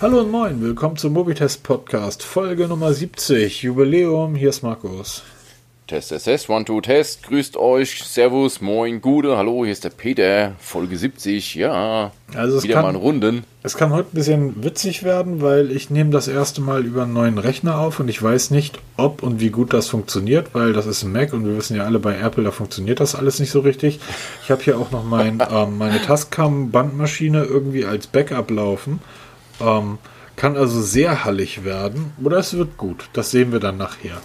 Hallo und moin, willkommen zum Mobitest Podcast, Folge Nummer 70, Jubiläum, hier ist Markus. Test, Test, Test, One, Two, Test, grüßt euch, Servus, Moin, Gude, hallo, hier ist der Peter, Folge 70, ja, Also es wieder kann, mal in Runden. es kann heute ein bisschen witzig werden, weil ich nehme das erste Mal über einen neuen Rechner auf und ich weiß nicht, ob und wie gut das funktioniert, weil das ist ein Mac und wir wissen ja alle bei Apple, da funktioniert das alles nicht so richtig. Ich habe hier auch noch mein, ähm, meine Tascam-Bandmaschine irgendwie als Backup laufen. Ähm, kann also sehr hallig werden oder es wird gut, das sehen wir dann nachher.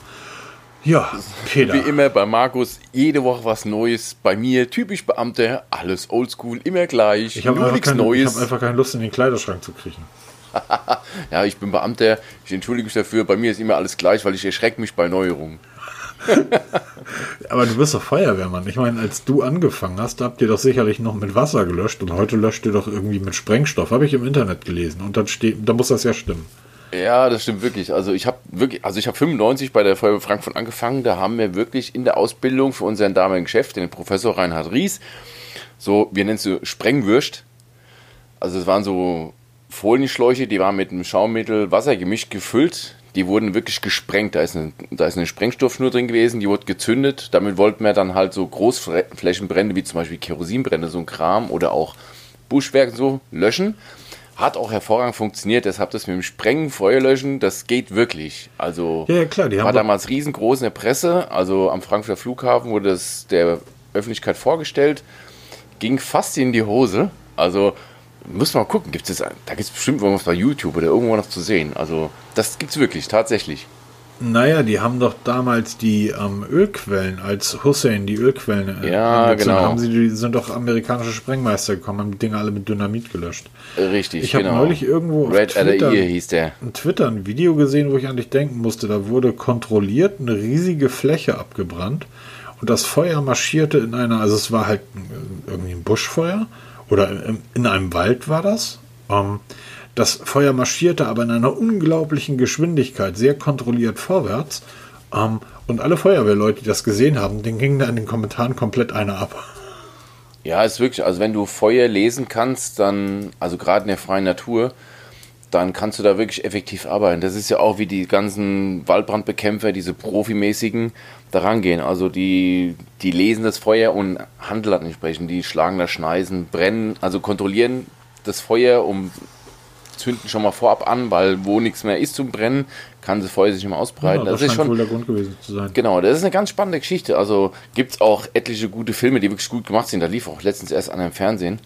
Ja, Peter. Wie immer bei Markus, jede Woche was Neues, bei mir typisch Beamter, alles oldschool, immer gleich, Ich habe nichts keine- ich Neues. hab einfach keine Lust, in den Kleiderschrank zu kriechen. ja, ich bin Beamter, ich entschuldige mich dafür, bei mir ist immer alles gleich, weil ich erschrecke mich bei Neuerungen. Aber du bist doch Feuerwehrmann. Ich meine, als du angefangen hast, habt ihr doch sicherlich noch mit Wasser gelöscht und heute löscht ihr doch irgendwie mit Sprengstoff. Habe ich im Internet gelesen. Und dann steht, da muss das ja stimmen. Ja, das stimmt wirklich. Also ich habe wirklich, also ich habe 95 bei der Feuerwehr Frankfurt angefangen. Da haben wir wirklich in der Ausbildung für unseren damaligen Chef, den Professor Reinhard Ries, so, wir nennen es so Sprengwürst. Also es waren so Folienschläuche, die waren mit einem Schaummittel Wassergemisch gefüllt. Die wurden wirklich gesprengt. Da ist, eine, da ist eine Sprengstoffschnur drin gewesen, die wurde gezündet. Damit wollten wir dann halt so Großflächenbrände wie zum Beispiel Kerosinbrände, so ein Kram oder auch Buschwerk so löschen. Hat auch hervorragend funktioniert, deshalb das mit dem Sprengen, Feuerlöschen, das geht wirklich. Also Ja, ja, klar, die haben war doch- damals riesengroß in der Presse, also am Frankfurter Flughafen wurde das der Öffentlichkeit vorgestellt, ging fast in die Hose. Also muss mal gucken, gibt es da gibt es bestimmt irgendwas bei YouTube oder irgendwo noch zu sehen. Also das gibt's wirklich, tatsächlich. Naja, die haben doch damals die ähm, Ölquellen, als Hussein die Ölquellen äh, Ja, genau. haben, sie, die sind doch amerikanische Sprengmeister gekommen, haben die Dinger alle mit Dynamit gelöscht. Richtig, Ich habe genau. neulich irgendwo auf Red Twitter, hieß der. ein Twitter ein Video gesehen, wo ich an dich denken musste. Da wurde kontrolliert eine riesige Fläche abgebrannt und das Feuer marschierte in einer, also es war halt irgendwie ein Buschfeuer oder in, in einem Wald war das. Ähm, das Feuer marschierte aber in einer unglaublichen Geschwindigkeit, sehr kontrolliert vorwärts. Ähm, und alle Feuerwehrleute, die das gesehen haben, denen ging da in den Kommentaren komplett einer ab. Ja, ist wirklich, also wenn du Feuer lesen kannst, dann, also gerade in der freien Natur, dann kannst du da wirklich effektiv arbeiten. Das ist ja auch wie die ganzen Waldbrandbekämpfer, diese profimäßigen, da rangehen. Also die, die lesen das Feuer und handeln entsprechend. Die schlagen da Schneisen, brennen, also kontrollieren das Feuer, um zünden schon mal vorab an, weil wo nichts mehr ist zum Brennen, kann das Feuer sich nicht mehr ausbreiten. Ja, das, das ist schon, wohl der Grund gewesen zu sein. Genau, das ist eine ganz spannende Geschichte. Also gibt es auch etliche gute Filme, die wirklich gut gemacht sind. Da lief auch letztens erst an im Fernsehen.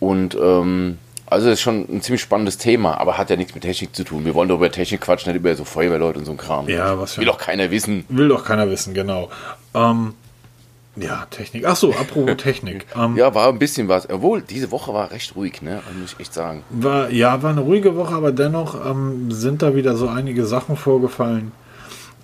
Und ähm, also das ist schon ein ziemlich spannendes Thema, aber hat ja nichts mit Technik zu tun. Wir wollen doch über Technik quatschen, nicht über so Feuerwehrleute und so ein Kram. Ja, was für Will doch keiner wissen. Will doch keiner wissen, genau. Ähm, ja, Technik. Ach so, apropos Technik. Ähm, Ja, war ein bisschen was. Obwohl, diese Woche war recht ruhig, ne? Muss ich echt sagen. war, ja, war eine ruhige Woche, aber dennoch ähm, sind da wieder so einige Sachen vorgefallen.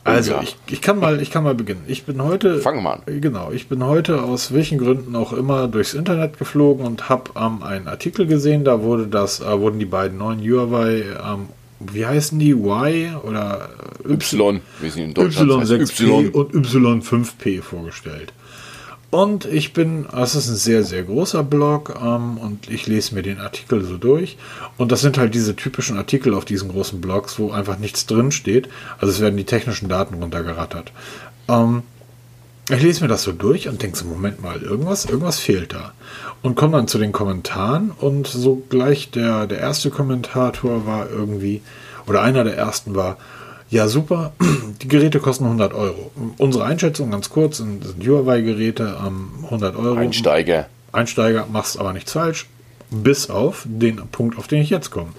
Also, ich, ich, kann mal, ich kann mal beginnen. Ich bin heute. Fangen wir mal an. Genau, ich bin heute aus welchen Gründen auch immer durchs Internet geflogen und habe ähm, einen Artikel gesehen. Da wurde das, äh, wurden die beiden neuen Huawei, ähm, wie heißen die? Y oder äh, Y. Wir sind in Deutschland. das heißt Y6P und Y5P vorgestellt. Und ich bin, es ist ein sehr, sehr großer Blog ähm, und ich lese mir den Artikel so durch. Und das sind halt diese typischen Artikel auf diesen großen Blogs, wo einfach nichts drin steht. Also es werden die technischen Daten runtergerattert. Ähm, ich lese mir das so durch und denke so, Moment mal, irgendwas, irgendwas fehlt da. Und komme dann zu den Kommentaren und so gleich der, der erste Kommentator war irgendwie, oder einer der ersten war, ja super, die Geräte kosten 100 Euro. Unsere Einschätzung ganz kurz, sind, sind Huawei-Geräte am 100 Euro. Einsteiger. Einsteiger machst aber nichts falsch, bis auf den Punkt, auf den ich jetzt komme.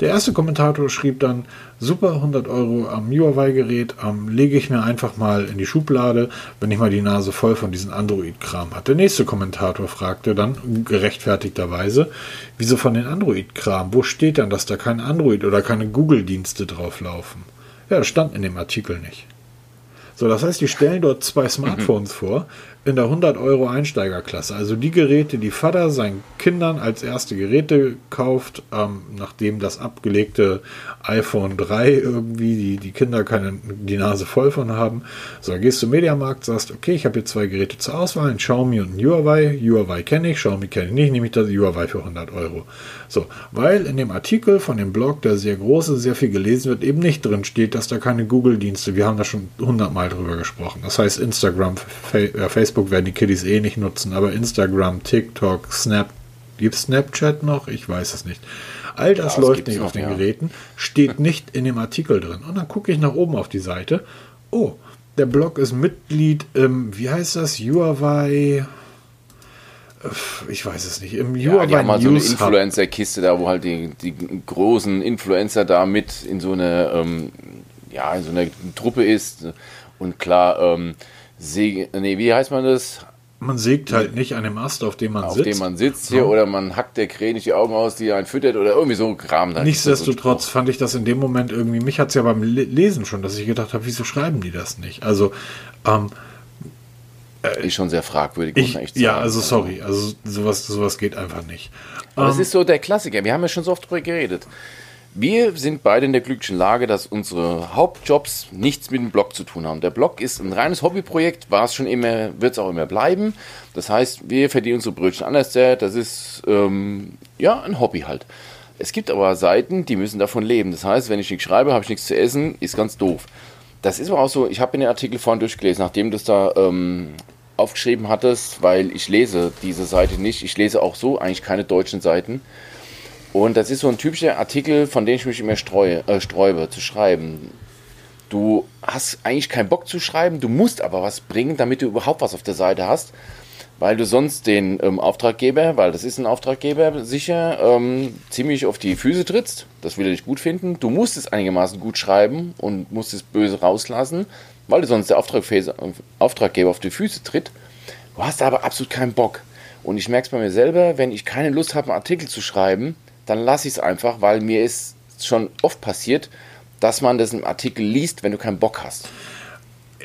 Der erste Kommentator schrieb dann, super 100 Euro am Huawei-Gerät, ähm, lege ich mir einfach mal in die Schublade, wenn ich mal die Nase voll von diesem Android-Kram hat. Der nächste Kommentator fragte dann gerechtfertigterweise, wieso von den Android-Kram? Wo steht dann, dass da kein Android oder keine Google-Dienste drauf laufen? Ja, das stand in dem Artikel nicht. So, das heißt, die stellen dort zwei Smartphones vor in der 100 Euro Einsteigerklasse. Also die Geräte, die Vater seinen Kindern als erste Geräte kauft, ähm, nachdem das abgelegte iPhone 3 irgendwie die, die Kinder keine, die Nase voll von haben. So, gehst du Mediamarkt, sagst, okay, ich habe hier zwei Geräte zur Auswahl, ein Xiaomi und ein Huawei. Huawei kenne ich, Xiaomi kenne ich nicht, nehme ich das Huawei für 100 Euro. So, weil in dem Artikel von dem Blog, der sehr groß ist, sehr viel gelesen wird, eben nicht drin steht, dass da keine Google-Dienste, wir haben da schon hundertmal drüber gesprochen. Das heißt, Instagram, äh, Facebook werden die Kiddies eh nicht nutzen, aber Instagram, TikTok, Snap, gibt Snapchat noch? Ich weiß es nicht. All das ja, läuft nicht auf den ja. Geräten, steht nicht in dem Artikel drin. Und dann gucke ich nach oben auf die Seite. Oh, der Blog ist Mitglied im, wie heißt das, Huawei ich weiß es nicht. Im ja, die haben mal so eine Influencer-Kiste da, wo halt die, die großen Influencer da mit in so eine, ähm, ja, in so eine Truppe ist. Und klar, ähm, See, nee, wie heißt man das? Man sägt halt nicht an dem Ast, auf dem man auf sitzt. Auf dem man sitzt hier, ja. oder man hackt der Krähe nicht die Augen aus, die einen füttert, oder irgendwie so Kram. Nichtsdestotrotz fand ich das in dem Moment irgendwie, mich hat es ja beim Lesen schon, dass ich gedacht habe, wieso schreiben die das nicht? Also, ähm, äh, ist schon sehr fragwürdig, muss man echt sagen. Ja, also sorry, also sowas, sowas geht einfach nicht. Aber ähm, es ist so der Klassiker, wir haben ja schon so oft darüber geredet. Wir sind beide in der glücklichen Lage, dass unsere Hauptjobs nichts mit dem Blog zu tun haben. Der Blog ist ein reines Hobbyprojekt, war es schon immer, wird es auch immer bleiben. Das heißt, wir verdienen unsere Brötchen anders. Das ist ähm, ja ein Hobby halt. Es gibt aber Seiten, die müssen davon leben. Das heißt, wenn ich nichts schreibe, habe ich nichts zu essen, ist ganz doof. Das ist aber auch so, ich habe den Artikel vorhin durchgelesen, nachdem du es da ähm, aufgeschrieben hattest, weil ich lese diese Seite nicht. Ich lese auch so eigentlich keine deutschen Seiten. Und das ist so ein typischer Artikel, von dem ich mich immer streue, äh, sträube zu schreiben. Du hast eigentlich keinen Bock zu schreiben, du musst aber was bringen, damit du überhaupt was auf der Seite hast, weil du sonst den ähm, Auftraggeber, weil das ist ein Auftraggeber, sicher ähm, ziemlich auf die Füße trittst. Das will er nicht gut finden. Du musst es einigermaßen gut schreiben und musst es böse rauslassen, weil du sonst der Auftraggeber auf die Füße tritt. Du hast aber absolut keinen Bock. Und ich merke es bei mir selber, wenn ich keine Lust habe, einen Artikel zu schreiben, dann lasse ich es einfach, weil mir ist schon oft passiert, dass man das im Artikel liest, wenn du keinen Bock hast.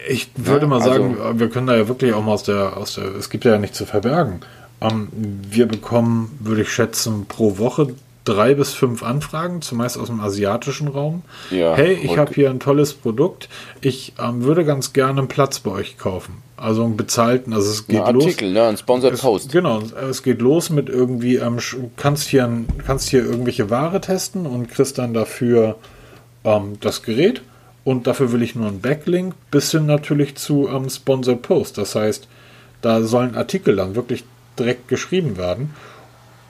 Ich würde ja, mal sagen, also, wir können da ja wirklich auch mal aus der, aus der, es gibt ja nichts zu verbergen. Ähm, wir bekommen, würde ich schätzen, pro Woche drei bis fünf Anfragen, zumeist aus dem asiatischen Raum. Ja, hey, ich habe hier ein tolles Produkt. Ich ähm, würde ganz gerne einen Platz bei euch kaufen. Also einen bezahlten, also es geht ein Artikel, los. ne, ein Sponsored Post. Genau, es geht los mit irgendwie, ähm, kannst hier, kannst hier irgendwelche Ware testen und kriegst dann dafür ähm, das Gerät. Und dafür will ich nur einen Backlink, bis hin natürlich zu ähm, Sponsored Post. Das heißt, da sollen Artikel dann wirklich direkt geschrieben werden.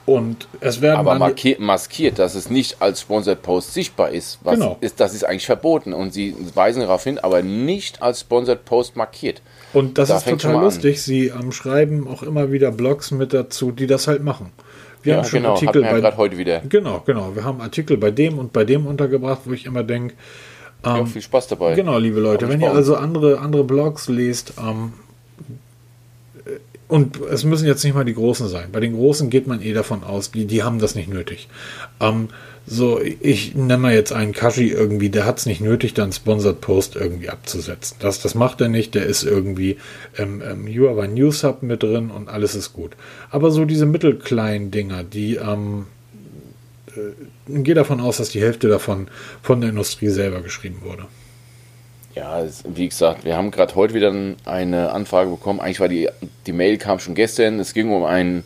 Und es werden aber markiert, maskiert, dass es nicht als Sponsored Post sichtbar ist. Was genau. ist, das ist eigentlich verboten und sie weisen darauf hin, aber nicht als Sponsored Post markiert. Und das da ist total lustig. Sie ähm, schreiben auch immer wieder Blogs mit dazu, die das halt machen. Wir ja, haben schon genau, Artikel bei ja heute wieder. Genau, genau. Wir haben Artikel bei dem und bei dem untergebracht, wo ich immer denke, ähm, ja, viel Spaß dabei. Genau, liebe Leute, wenn ihr also andere, andere Blogs lest, ähm, und es müssen jetzt nicht mal die Großen sein. Bei den Großen geht man eh davon aus, die, die haben das nicht nötig. Ähm, so, ich nenne mal jetzt einen Kashi irgendwie, der hat es nicht nötig, dann Sponsored Post irgendwie abzusetzen. Das, das macht er nicht, der ist irgendwie im, im Huawei News Hub mit drin und alles ist gut. Aber so diese mittelkleinen Dinger, die, ähm, äh, gehe davon aus, dass die Hälfte davon von der Industrie selber geschrieben wurde. Ja, wie gesagt, wir haben gerade heute wieder eine Anfrage bekommen. Eigentlich war die, die Mail kam schon gestern. Es ging um einen,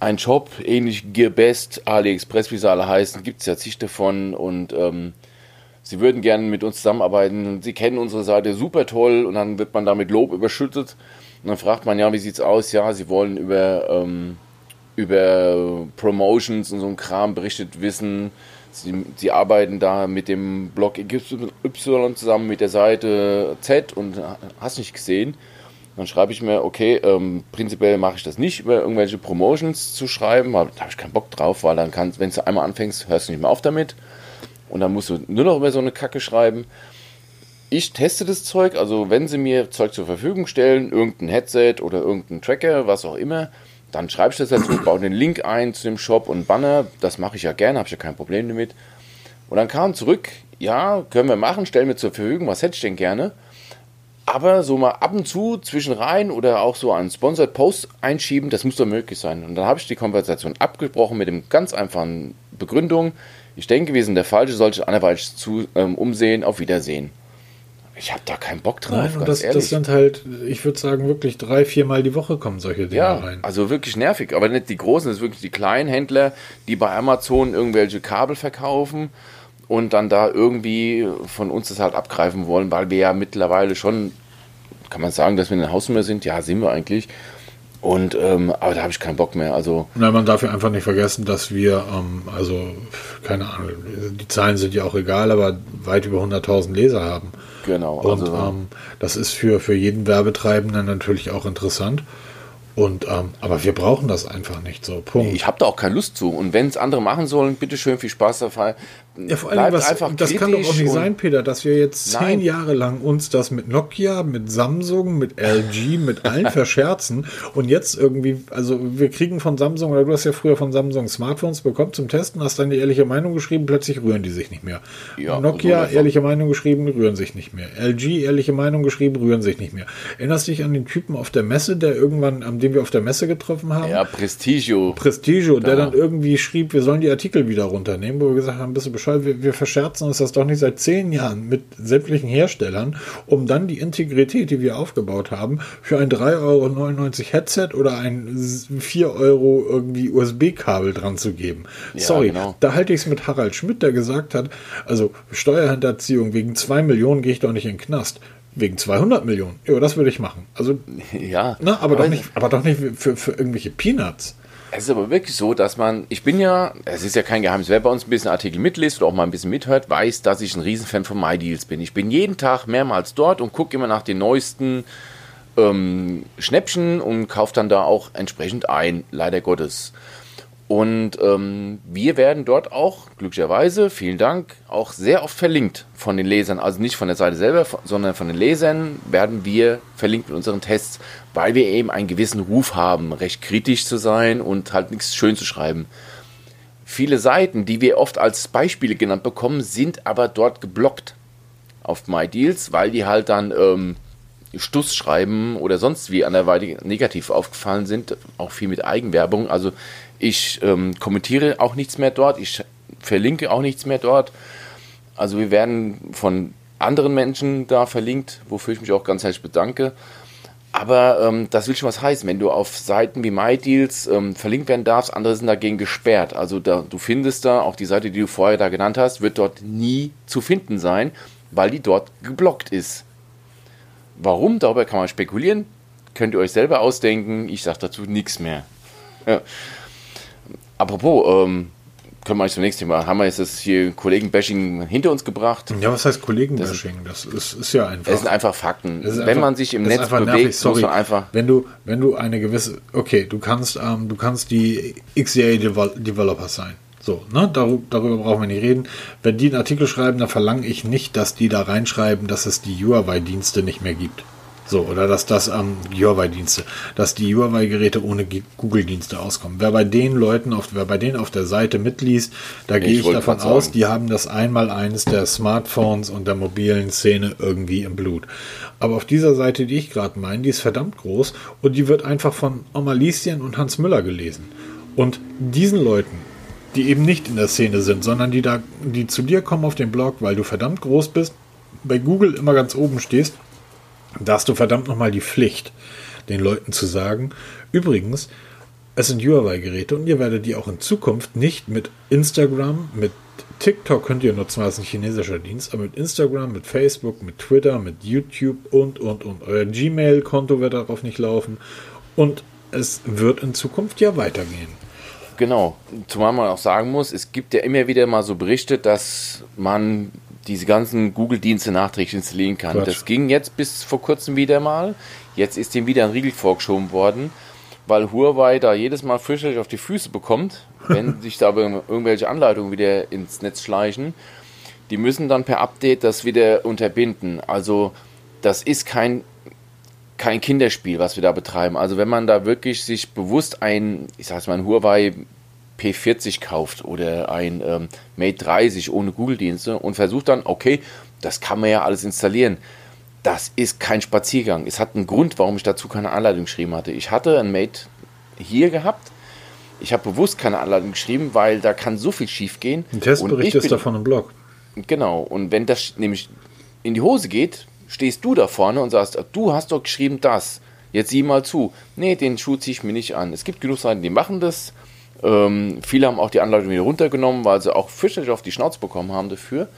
einen Job, ähnlich Gearbest, AliExpress, wie sie alle heißen. Gibt es ja zig davon und ähm, sie würden gerne mit uns zusammenarbeiten. Sie kennen unsere Seite super toll und dann wird man damit Lob überschüttet. Und dann fragt man, ja, wie sieht's aus? Ja, sie wollen über, ähm, über Promotions und so ein Kram berichtet wissen Sie, sie, arbeiten da mit dem Blog Y zusammen mit der Seite Z und hast nicht gesehen. Dann schreibe ich mir, okay, ähm, prinzipiell mache ich das nicht, über irgendwelche Promotions zu schreiben, weil da habe ich keinen Bock drauf, weil dann kannst, wenn du einmal anfängst, hörst du nicht mehr auf damit. Und dann musst du nur noch über so eine Kacke schreiben. Ich teste das Zeug, also wenn sie mir Zeug zur Verfügung stellen, irgendein Headset oder irgendein Tracker, was auch immer, dann schreibe ich das dazu, baue den Link ein zu dem Shop und Banner. Das mache ich ja gerne, habe ich ja kein Problem damit. Und dann kam zurück, ja, können wir machen, stellen wir zur Verfügung, was hätte ich denn gerne? Aber so mal ab und zu zwischen rein oder auch so einen Sponsored Post einschieben, das muss doch möglich sein. Und dann habe ich die Konversation abgebrochen mit dem ganz einfachen Begründung. Ich denke, wir sind der Falsche, sollte anderweitig zu ähm, umsehen. Auf Wiedersehen. Ich habe da keinen Bock drauf. Nein, und das, das, sind halt, ich würde sagen, wirklich drei, viermal die Woche kommen solche Dinge ja, rein. Also wirklich nervig. Aber nicht die großen, das sind wirklich die kleinen Händler, die bei Amazon irgendwelche Kabel verkaufen und dann da irgendwie von uns das halt abgreifen wollen, weil wir ja mittlerweile schon, kann man sagen, dass wir eine Hausnummer sind? Ja, sind wir eigentlich. Und ähm, aber da habe ich keinen Bock mehr. Also Nein, man darf ja einfach nicht vergessen, dass wir, ähm, also keine Ahnung, die Zahlen sind ja auch egal, aber weit über 100.000 Leser haben. Genau. Und also, ähm, das ist für, für jeden Werbetreibenden natürlich auch interessant. Und, ähm, aber wir brauchen das einfach nicht so. Punkt. Ich habe da auch keine Lust zu. Und wenn es andere machen sollen, bitteschön, viel Spaß dabei. Ja, vor allem, was, das kann doch auch nicht sein, Peter, dass wir jetzt zehn Nein. Jahre lang uns das mit Nokia, mit Samsung, mit LG, mit allen verscherzen und jetzt irgendwie, also wir kriegen von Samsung, oder du hast ja früher von Samsung Smartphones bekommen zum Testen, hast dann die ehrliche Meinung geschrieben, plötzlich rühren die sich nicht mehr. Ja, Nokia, so ehrliche Meinung geschrieben, rühren sich nicht mehr. LG, ehrliche Meinung geschrieben, rühren sich nicht mehr. Erinnerst du dich an den Typen auf der Messe, der irgendwann, an dem wir auf der Messe getroffen haben? Ja, Prestigio. Prestigio, der dann irgendwie schrieb, wir sollen die Artikel wieder runternehmen, wo wir gesagt haben, bist du Bescheid, wir, wir verscherzen uns das doch nicht seit zehn Jahren mit sämtlichen Herstellern, um dann die Integrität, die wir aufgebaut haben, für ein 3,99 Euro Headset oder ein 4 Euro irgendwie USB-Kabel dran zu geben. Ja, Sorry, genau. da halte ich es mit Harald Schmidt, der gesagt hat, also Steuerhinterziehung wegen 2 Millionen gehe ich doch nicht in den Knast wegen 200 Millionen. Ja, das würde ich machen. Also, ja. Na, aber, aber, doch nicht, aber doch nicht für, für irgendwelche Peanuts. Es ist aber wirklich so, dass man, ich bin ja, es ist ja kein Geheimnis, wer bei uns ein bisschen Artikel mitliest oder auch mal ein bisschen mithört, weiß, dass ich ein Riesenfan von MyDeals bin. Ich bin jeden Tag mehrmals dort und gucke immer nach den neuesten ähm, Schnäppchen und kaufe dann da auch entsprechend ein, leider Gottes. Und ähm, wir werden dort auch, glücklicherweise, vielen Dank, auch sehr oft verlinkt von den Lesern. Also nicht von der Seite selber, sondern von den Lesern werden wir verlinkt mit unseren Tests, weil wir eben einen gewissen Ruf haben, recht kritisch zu sein und halt nichts schön zu schreiben. Viele Seiten, die wir oft als Beispiele genannt bekommen, sind aber dort geblockt auf MyDeals, weil die halt dann ähm, Stuss schreiben oder sonst wie anderweitig negativ aufgefallen sind, auch viel mit Eigenwerbung. Also ich ähm, kommentiere auch nichts mehr dort. Ich verlinke auch nichts mehr dort. Also wir werden von anderen Menschen da verlinkt, wofür ich mich auch ganz herzlich bedanke. Aber ähm, das will schon was heißen, wenn du auf Seiten wie MyDeals ähm, verlinkt werden darfst, andere sind dagegen gesperrt. Also da, du findest da, auch die Seite, die du vorher da genannt hast, wird dort nie zu finden sein, weil die dort geblockt ist. Warum? Darüber kann man spekulieren. Könnt ihr euch selber ausdenken. Ich sage dazu nichts mehr. Ja. Apropos, ähm, können wir eigentlich zum nächsten Thema. Haben wir jetzt das hier Kollegen-Bashing hinter uns gebracht? Ja, was heißt Kollegen-Bashing? Das, ist, ist, ja einfach. Es sind einfach Fakten. Wenn einfach, man sich im Netz bewegt, nervig. Sorry. muss man einfach. Wenn du, wenn du eine gewisse, okay, du kannst, ähm, du kannst die XDA-Developer sein. So, ne, darüber, darüber brauchen wir nicht reden. Wenn die einen Artikel schreiben, dann verlange ich nicht, dass die da reinschreiben, dass es die Huawei-Dienste nicht mehr gibt. So, oder dass das am ähm, Huawei-Dienste, dass die Huawei-Geräte ohne Google-Dienste auskommen. Wer bei den Leuten, auf, wer bei denen auf der Seite mitliest, da gehe ich, ich davon aus, die haben das einmal eines der Smartphones und der mobilen Szene irgendwie im Blut. Aber auf dieser Seite, die ich gerade meine, die ist verdammt groß und die wird einfach von Oma Lieschen und Hans Müller gelesen. Und diesen Leuten, die eben nicht in der Szene sind, sondern die da, die zu dir kommen auf den Blog, weil du verdammt groß bist, bei Google immer ganz oben stehst da hast du verdammt nochmal die Pflicht, den Leuten zu sagen, übrigens, es sind Huawei-Geräte und ihr werdet die auch in Zukunft nicht mit Instagram, mit TikTok könnt ihr nutzen, weil es ein chinesischer Dienst, aber mit Instagram, mit Facebook, mit Twitter, mit YouTube und, und, und. Euer Gmail-Konto wird darauf nicht laufen und es wird in Zukunft ja weitergehen. Genau, zumal man auch sagen muss, es gibt ja immer wieder mal so Berichte, dass man diese ganzen Google-Dienste nachträglich installieren kann. Quatsch. Das ging jetzt bis vor kurzem wieder mal. Jetzt ist dem wieder ein Riegel vorgeschoben worden, weil Huawei da jedes Mal fürchterlich auf die Füße bekommt, wenn sich da irgendwelche Anleitungen wieder ins Netz schleichen. Die müssen dann per Update das wieder unterbinden. Also das ist kein, kein Kinderspiel, was wir da betreiben. Also wenn man da wirklich sich bewusst ein, ich sag's mal, ein Huawei P40 kauft oder ein ähm, Mate 30 ohne Google-Dienste und versucht dann, okay, das kann man ja alles installieren. das ist kein Spaziergang. Es hat einen Grund, warum ich dazu keine Anleitung geschrieben hatte. Ich hatte ein Mate hier gehabt. Ich habe bewusst keine Anleitung geschrieben, weil da kann so viel schief gehen. Ein Testbericht ist davon im Blog. Genau. Und wenn das nämlich in die Hose geht, stehst du da vorne und sagst, du hast doch geschrieben das. Jetzt sieh mal zu. Nee, den Schuh ziehe ich mir nicht an. Es gibt genug Seiten, die machen das. Ähm, viele haben auch die Anleitung wieder runtergenommen, weil sie auch fürchterlich auf die Schnauze bekommen haben dafür.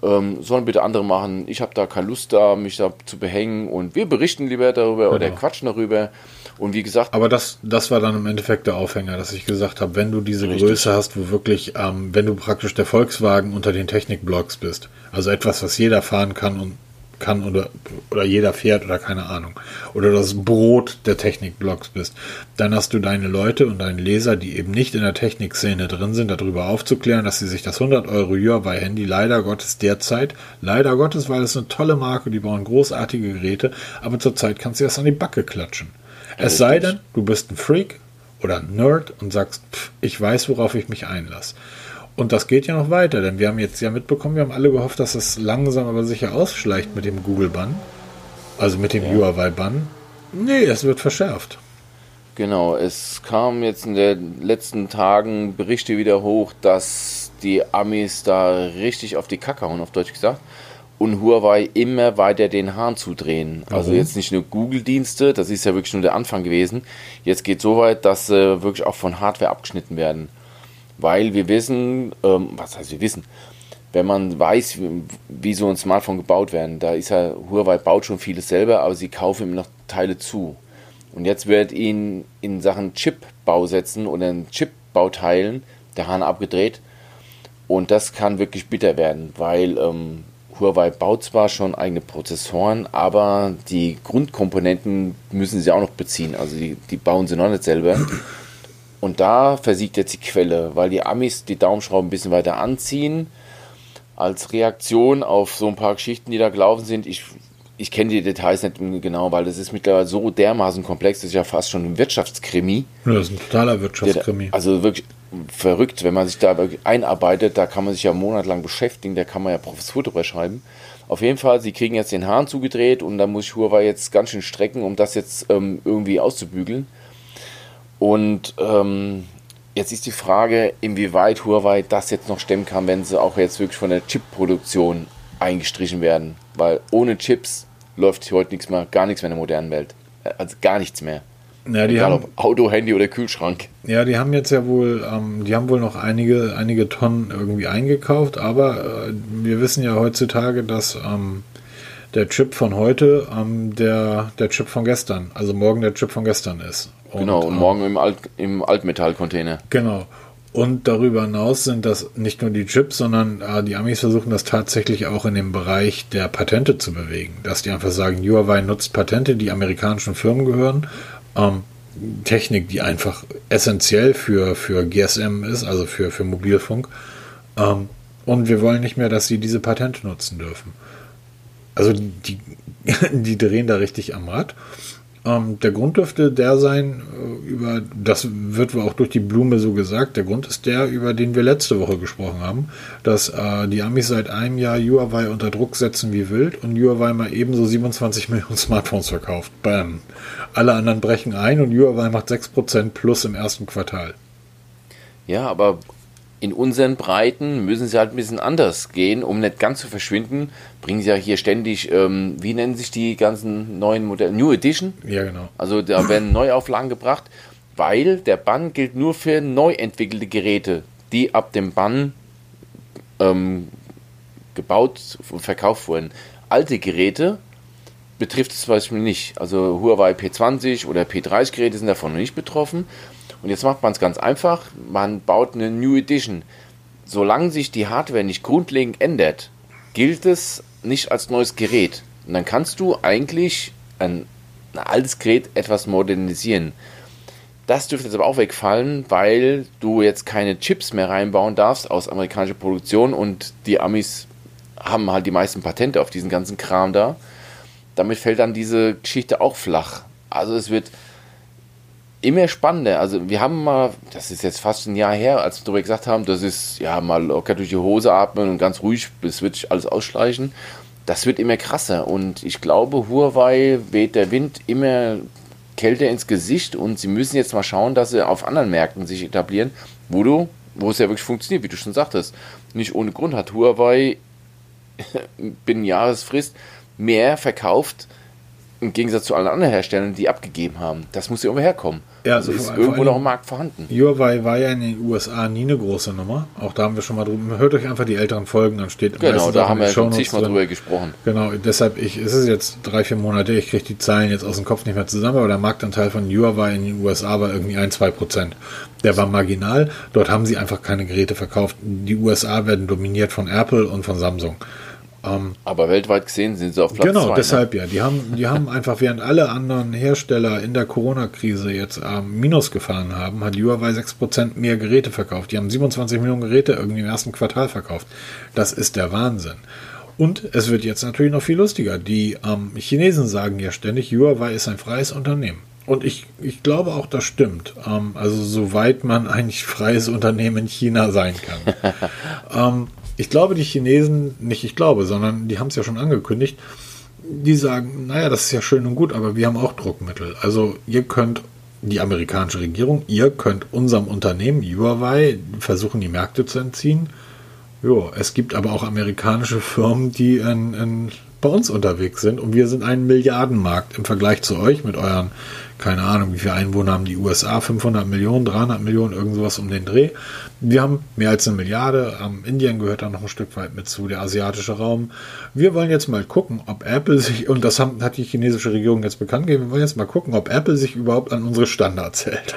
Ähm, sollen bitte andere machen. Ich habe da keine Lust da, mich da zu behängen und wir berichten lieber darüber genau. oder quatschen darüber. Und wie gesagt. Aber das, das war dann im Endeffekt der Aufhänger, dass ich gesagt habe, wenn du diese richtig. Größe hast, wo wirklich, ähm, wenn du praktisch der Volkswagen unter den Technikblocks bist, also etwas, was jeder fahren kann und kann oder, oder jeder fährt oder keine Ahnung. Oder das Brot der Technikblogs bist. Dann hast du deine Leute und deine Leser, die eben nicht in der Technikszene drin sind, darüber aufzuklären, dass sie sich das 100 Euro Huawei Handy leider Gottes derzeit, leider Gottes, weil es eine tolle Marke, die bauen großartige Geräte, aber zurzeit kannst du das an die Backe klatschen. Es sei denn, du bist ein Freak oder ein Nerd und sagst, pff, ich weiß, worauf ich mich einlasse. Und das geht ja noch weiter, denn wir haben jetzt ja mitbekommen, wir haben alle gehofft, dass es langsam aber sicher ausschleicht mit dem Google-Bann. Also mit dem ja. Huawei-Bann. Nee, es wird verschärft. Genau, es kam jetzt in den letzten Tagen Berichte wieder hoch, dass die Amis da richtig auf die Kacke hauen, auf Deutsch gesagt, und Huawei immer weiter den Hahn zudrehen. Also Warum? Also jetzt nicht nur Google-Dienste, das ist ja wirklich nur der Anfang gewesen. Jetzt geht es so weit, dass sie äh, wirklich auch von Hardware abgeschnitten werden weil wir wissen, ähm, was heißt wir wissen, wenn man weiß, wie, wie, so ein Smartphone gebaut werden, da ist ja, Huawei baut schon vieles selber, aber sie kaufen ihm noch Teile zu. Und jetzt wird ihnen in Sachen Chip-Bausätzen oder in Chip-Bauteilen der Hahn abgedreht. Und das kann wirklich bitter werden, weil ähm, Huawei baut zwar schon eigene Prozessoren, aber die Grundkomponenten müssen sie auch noch beziehen. Also die, die bauen sie noch nicht selber. Und da versiegt jetzt die Quelle, weil die Amis die Daumenschrauben ein bisschen weiter anziehen. Als Reaktion auf so ein paar Geschichten, die da gelaufen sind. Ich, ich kenne die Details nicht genau, weil das ist mittlerweile so dermaßen komplex, das ist ja fast schon ein Wirtschaftskrimi. Ja, das ist ein totaler Wirtschaftskrimi. also wirklich verrückt, wenn man sich da einarbeitet, da kann man sich ja monatelang beschäftigen, da kann man ja Professur drüber schreiben. Auf jeden Fall, sie kriegen jetzt den Hahn zugedreht und da muss ich Huawei jetzt ganz schön strecken, um das jetzt ähm, irgendwie auszubügeln. Und ähm, jetzt ist die Frage, inwieweit Huawei das jetzt noch stemmen kann, wenn sie auch jetzt wirklich von der Chip-Produktion eingestrichen werden. Weil ohne Chips läuft heute nichts mehr, gar nichts mehr in der modernen Welt. Äh, also gar nichts mehr. Ja, die Egal haben, ob Auto, Handy oder Kühlschrank. Ja, die haben jetzt ja wohl, ähm, die haben wohl noch einige, einige Tonnen irgendwie eingekauft, aber äh, wir wissen ja heutzutage, dass ähm, der Chip von heute ähm, der, der Chip von gestern, also morgen der Chip von gestern ist. Und, genau, und morgen im, Alt, im Altmetallcontainer. Genau. Und darüber hinaus sind das nicht nur die Chips, sondern äh, die Amis versuchen das tatsächlich auch in dem Bereich der Patente zu bewegen. Dass die einfach sagen, Huawei nutzt Patente, die amerikanischen Firmen gehören. Ähm, Technik, die einfach essentiell für, für GSM ist, also für, für Mobilfunk. Ähm, und wir wollen nicht mehr, dass sie diese Patente nutzen dürfen. Also die, die drehen da richtig am Rad. Ähm, der Grund dürfte der sein, äh, über das wird auch durch die Blume so gesagt. Der Grund ist der, über den wir letzte Woche gesprochen haben, dass äh, die Amis seit einem Jahr Huawei unter Druck setzen wie wild und Huawei mal ebenso 27 Millionen Smartphones verkauft. Bam. Alle anderen brechen ein und Huawei macht 6% plus im ersten Quartal. Ja, aber in unseren Breiten müssen sie halt ein bisschen anders gehen, um nicht ganz zu verschwinden. Bringen sie ja hier ständig, ähm, wie nennen sich die ganzen neuen Modelle? New Edition? Ja, genau. Also da werden Neuauflagen gebracht, weil der Bann gilt nur für neu entwickelte Geräte, die ab dem Bann ähm, gebaut und verkauft wurden. Alte Geräte betrifft es zum Beispiel nicht. Also Huawei P20 oder P30 Geräte sind davon noch nicht betroffen. Und jetzt macht man es ganz einfach, man baut eine New Edition. Solange sich die Hardware nicht grundlegend ändert, gilt es nicht als neues Gerät. Und dann kannst du eigentlich ein, ein altes Gerät etwas modernisieren. Das dürfte jetzt aber auch wegfallen, weil du jetzt keine Chips mehr reinbauen darfst aus amerikanischer Produktion und die Amis haben halt die meisten Patente auf diesen ganzen Kram da. Damit fällt dann diese Geschichte auch flach. Also es wird immer spannender. Also wir haben mal, das ist jetzt fast ein Jahr her, als wir darüber gesagt haben, das ist ja mal locker durch die Hose atmen und ganz ruhig, bis wird sich alles ausschleichen. das wird immer krasser. Und ich glaube, Huawei weht der Wind immer kälter ins Gesicht und sie müssen jetzt mal schauen, dass sie auf anderen Märkten sich etablieren, wo du, wo es ja wirklich funktioniert, wie du schon sagtest. Nicht ohne Grund hat Huawei binnen Jahresfrist mehr verkauft im Gegensatz zu allen anderen Herstellern, die abgegeben haben. Das muss ja irgendwo herkommen. Ja, also ist irgendwo noch im Markt vorhanden. Huawei war ja in den USA nie eine große Nummer. Auch da haben wir schon mal drüber. Hört euch einfach die älteren Folgen, dann steht Genau, da haben wir schon zigmal drüber gesprochen. Genau, deshalb, ich, es ist jetzt drei, vier Monate, ich kriege die Zahlen jetzt aus dem Kopf nicht mehr zusammen, aber der Marktanteil von Huawei in den USA war irgendwie ein, zwei Prozent. Der war marginal. Dort haben sie einfach keine Geräte verkauft. Die USA werden dominiert von Apple und von Samsung. Ähm, Aber weltweit gesehen sind sie auf Platz Genau, zwei, ne? deshalb ne? ja. Die haben, die haben einfach, während alle anderen Hersteller in der Corona-Krise jetzt ähm, Minus gefahren haben, hat Huawei 6% mehr Geräte verkauft. Die haben 27 Millionen Geräte irgendwie im ersten Quartal verkauft. Das ist der Wahnsinn. Und es wird jetzt natürlich noch viel lustiger. Die ähm, Chinesen sagen ja ständig, Huawei ist ein freies Unternehmen. Und ich, ich glaube auch, das stimmt. Ähm, also soweit man eigentlich freies Unternehmen in China sein kann. ich glaube, die Chinesen, nicht ich glaube, sondern die haben es ja schon angekündigt, die sagen, naja, das ist ja schön und gut, aber wir haben auch Druckmittel. Also ihr könnt, die amerikanische Regierung, ihr könnt unserem Unternehmen Huawei versuchen, die Märkte zu entziehen. Jo, es gibt aber auch amerikanische Firmen, die in, in, bei uns unterwegs sind und wir sind ein Milliardenmarkt im Vergleich zu euch mit euren keine Ahnung, wie viele Einwohner haben die USA, 500 Millionen, 300 Millionen, irgend sowas um den Dreh. Wir haben mehr als eine Milliarde, ähm, Indien gehört da noch ein Stück weit mit zu, der asiatische Raum. Wir wollen jetzt mal gucken, ob Apple sich, und das haben, hat die chinesische Regierung jetzt bekannt gegeben, wir wollen jetzt mal gucken, ob Apple sich überhaupt an unsere Standards hält.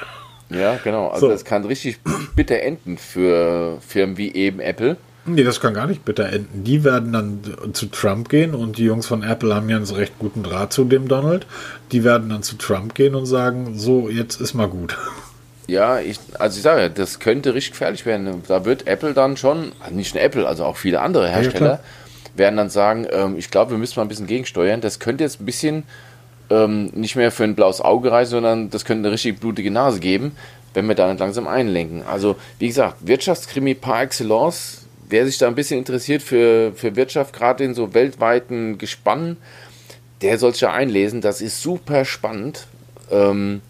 Ja, genau. Also so. das kann richtig bitter enden für Firmen wie eben Apple. Nee, das kann gar nicht bitter enden. Die werden dann zu Trump gehen und die Jungs von Apple haben ja einen recht guten Draht zu dem Donald. Die werden dann zu Trump gehen und sagen, so, jetzt ist mal gut. Ja, ich, also ich sage, das könnte richtig gefährlich werden. Da wird Apple dann schon, also nicht nur Apple, also auch viele andere Hersteller, ja, werden dann sagen, ähm, ich glaube, wir müssen mal ein bisschen gegensteuern. Das könnte jetzt ein bisschen ähm, nicht mehr für ein blaues Auge reichen, sondern das könnte eine richtig blutige Nase geben, wenn wir da nicht langsam einlenken. Also, wie gesagt, Wirtschaftskrimi par excellence wer sich da ein bisschen interessiert für, für Wirtschaft, gerade in so weltweiten Gespannen, der soll sich ja einlesen. Das ist super spannend, ähm,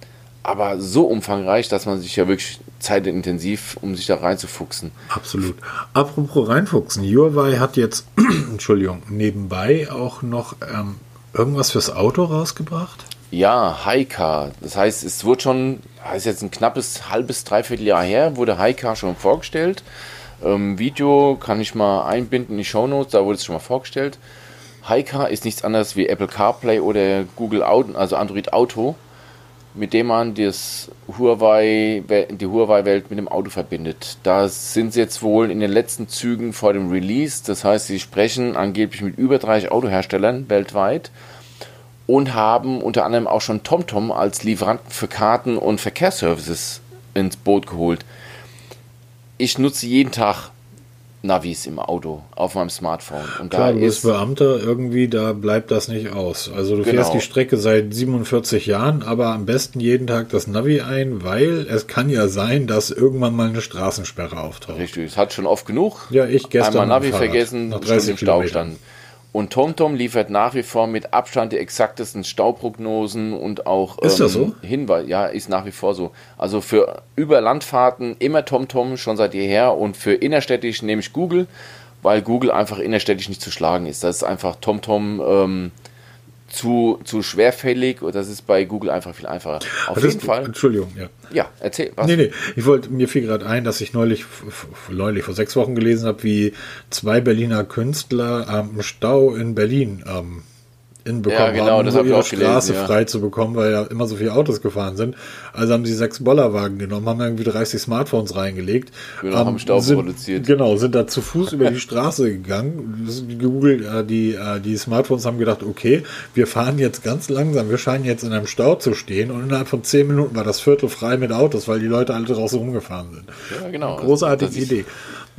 aber so umfangreich, dass man sich ja wirklich zeitintensiv, um sich da reinzufuchsen. Absolut. Apropos reinfuchsen, Huawei hat jetzt, Entschuldigung, nebenbei auch noch ähm, irgendwas fürs Auto rausgebracht? Ja, Haika. Das heißt, es wurde schon, das ist jetzt ein knappes halbes, dreiviertel Jahr her, wurde Haika schon vorgestellt. Ähm, Video kann ich mal einbinden in die Show Notes, da wurde es schon mal vorgestellt. Haika ist nichts anderes wie Apple CarPlay oder Google Auto, also Android Auto, mit dem man das Huawei, die Huawei-Welt mit dem Auto verbindet. Da sind sie jetzt wohl in den letzten Zügen vor dem Release. Das heißt, sie sprechen angeblich mit über 30 Autoherstellern weltweit und haben unter anderem auch schon TomTom als Lieferanten für Karten und Verkehrsservices ins Boot geholt ich nutze jeden Tag Navis im Auto auf meinem Smartphone. Und Klar, da du bist Beamter, irgendwie, da bleibt das nicht aus. Also du genau. fährst die Strecke seit 47 Jahren, aber am besten jeden Tag das Navi ein, weil es kann ja sein, dass irgendwann mal eine Straßensperre auftaucht. Richtig, es hat schon oft genug. Ja, ich gestern. Einmal Navi vergessen, nach 30 im Stau standen. Und TomTom liefert nach wie vor mit Abstand die exaktesten Stauprognosen und auch ist ähm, so? Hinweis. Ja, ist nach wie vor so. Also für Überlandfahrten immer TomTom schon seit jeher und für innerstädtisch nehme ich Google, weil Google einfach innerstädtisch nicht zu schlagen ist. Das ist einfach TomTom ähm, zu, zu schwerfällig und das ist bei Google einfach viel einfacher. Auf das jeden ist, Fall. Entschuldigung, ja. Ja, erzähl. Was? Nee, nee, ich wollte, mir fiel gerade ein, dass ich neulich, neulich vor sechs Wochen gelesen habe, wie zwei Berliner Künstler am Stau in Berlin ähm, hinbekommen ja, genau, haben, um ihre Straße gelesen, frei zu bekommen, weil ja immer so viele Autos gefahren sind. Also haben sie sechs Bollerwagen genommen, haben irgendwie 30 Smartphones reingelegt. Genau, haben, haben Staub sind, produziert. Genau, sind da zu Fuß über die Straße gegangen. Google, äh, die, äh, die Smartphones haben gedacht, okay, wir fahren jetzt ganz langsam, wir scheinen jetzt in einem Stau zu stehen und innerhalb von zehn Minuten war das Viertel frei mit Autos, weil die Leute alle draußen rumgefahren sind. Ja, genau. Großartige Idee.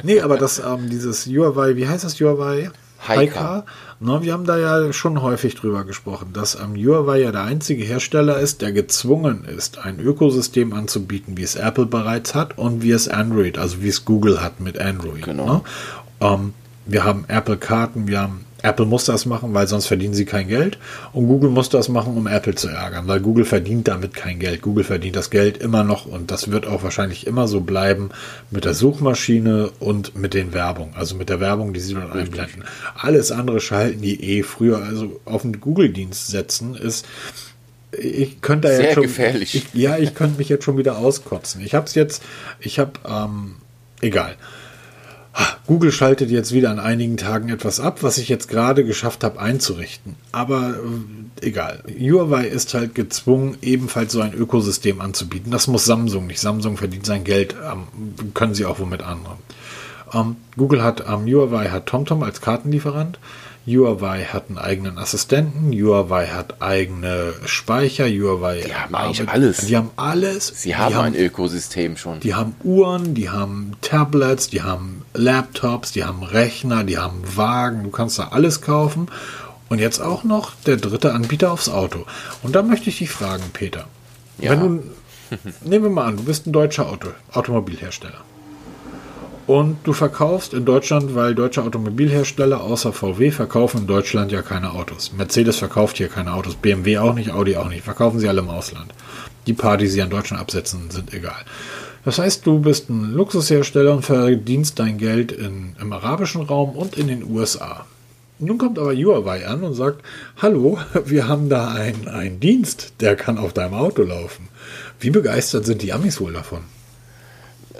Nee, aber das, ähm, dieses Huawei, wie heißt das Huawei? Haika. Na, wir haben da ja schon häufig drüber gesprochen, dass am Huawei ja der einzige Hersteller ist, der gezwungen ist, ein Ökosystem anzubieten, wie es Apple bereits hat und wie es Android, also wie es Google hat mit Android. Genau. Ne? Ähm, wir haben Apple-Karten, wir haben Apple muss das machen, weil sonst verdienen sie kein Geld. Und Google muss das machen, um Apple zu ärgern, weil Google verdient damit kein Geld. Google verdient das Geld immer noch und das wird auch wahrscheinlich immer so bleiben mit der Suchmaschine und mit den Werbung. Also mit der Werbung, die sie dort einblenden. Alles andere schalten die eh früher. Also auf den Google-Dienst setzen ist ich könnte Sehr jetzt schon, gefährlich. Ich, ja, ich könnte mich jetzt schon wieder auskotzen. Ich habe es jetzt, ich habe, ähm, egal. Google schaltet jetzt wieder an einigen Tagen etwas ab, was ich jetzt gerade geschafft habe einzurichten. Aber äh, egal. Huawei ist halt gezwungen, ebenfalls so ein Ökosystem anzubieten. Das muss Samsung nicht. Samsung verdient sein Geld, ähm, können sie auch womit anderen. Ähm, Google hat, ähm, Huawei hat TomTom als Kartenlieferant. Huawei hat einen eigenen Assistenten, Huawei hat eigene Speicher, Huawei. Die haben eigentlich alles. Die haben alles. Sie haben, die ein Ökosystem schon. Die haben Uhren, die haben Tablets, die haben Laptops, die haben Rechner, die haben Wagen. Du kannst da alles kaufen. Und jetzt auch noch der dritte Anbieter aufs Auto. Und da möchte ich dich fragen, Peter. Ja. Wenn du, nehmen wir mal an, du bist ein deutscher Auto, Automobilhersteller. Und du verkaufst in Deutschland, weil deutsche Automobilhersteller außer VW verkaufen in Deutschland ja keine Autos. Mercedes verkauft hier keine Autos, BMW auch nicht, Audi auch nicht. Verkaufen sie alle im Ausland. Die paar, die sie an Deutschland absetzen, sind egal. Das heißt, du bist ein Luxushersteller und verdienst dein Geld in, im arabischen Raum und in den USA. Nun kommt aber Huawei an und sagt, hallo, wir haben da einen, einen Dienst, der kann auf deinem Auto laufen. Wie begeistert sind die Amis wohl davon?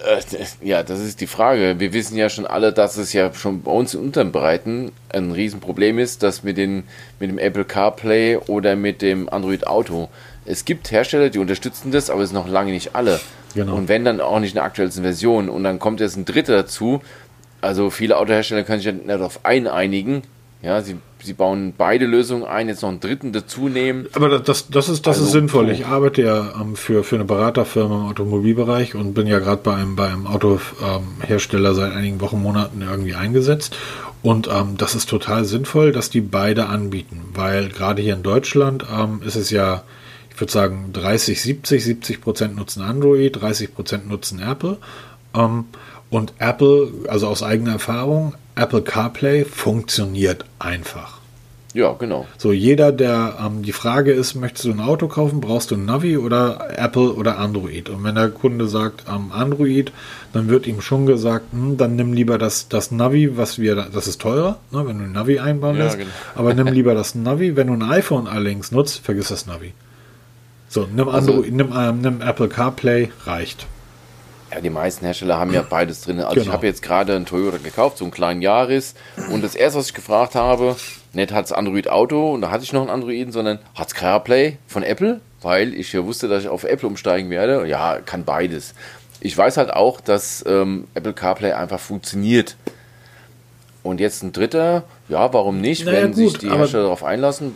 Äh, Ja, das ist die Frage. Wir wissen ja schon alle, dass es ja schon bei uns in unteren Breiten ein Riesenproblem ist, dass mit, den, mit dem Apple CarPlay oder mit dem Android Auto. Es gibt Hersteller, die unterstützen das, aber es sind noch lange nicht alle. Genau. Und wenn dann auch nicht in der aktuellsten Version. Und dann kommt jetzt ein dritter dazu. Also viele Autohersteller können sich ja nicht darauf einigen. Ja, sie, sie bauen beide Lösungen ein, jetzt noch einen dritten dazu nehmen. Aber das, das, ist, das Also, ist sinnvoll. Ich arbeite ja ähm, für, für eine Beraterfirma im Automobilbereich und bin ja gerade bei einem, bei einem Autohersteller seit einigen Wochen, Monaten irgendwie eingesetzt. Und ähm, das ist total sinnvoll, dass die beide anbieten, weil gerade hier in Deutschland ähm, ist es ja, ich würde sagen, 30, 70, 70 Prozent nutzen Android, 30 Prozent nutzen Apple. Ähm, und Apple, also aus eigener Erfahrung, Apple CarPlay funktioniert einfach. Ja, genau. So, jeder, der ähm, die Frage ist, möchtest du ein Auto kaufen, brauchst du ein Navi oder Apple oder Android? Und wenn der Kunde sagt ähm, Android, dann wird ihm schon gesagt, hm, dann nimm lieber das, das Navi, was wir, da- das ist teurer, ne, wenn du ein Navi einbauen Ja, lässt. genau. Aber nimm lieber das Navi. Wenn du ein iPhone allerdings nutzt, vergiss das Navi. So, nimm, Also- Android, nimm, ähm, nimm Apple CarPlay, reicht. Ja, die meisten Hersteller haben ja beides drin. Also ich Genau. habe jetzt gerade einen Toyota gekauft, so einen kleinen Yaris. Und das erste, was ich gefragt habe, nicht hat's Android Auto und da hatte ich noch einen Androiden, sondern hat's CarPlay von Apple, weil ich ja wusste, dass ich auf Apple umsteigen werde. Ja, kann beides. Ich weiß halt auch, dass ähm, Apple CarPlay einfach funktioniert. Und jetzt ein dritter, ja, warum nicht? Naja, Wenn sich gut, die aber- Hersteller darauf einlassen,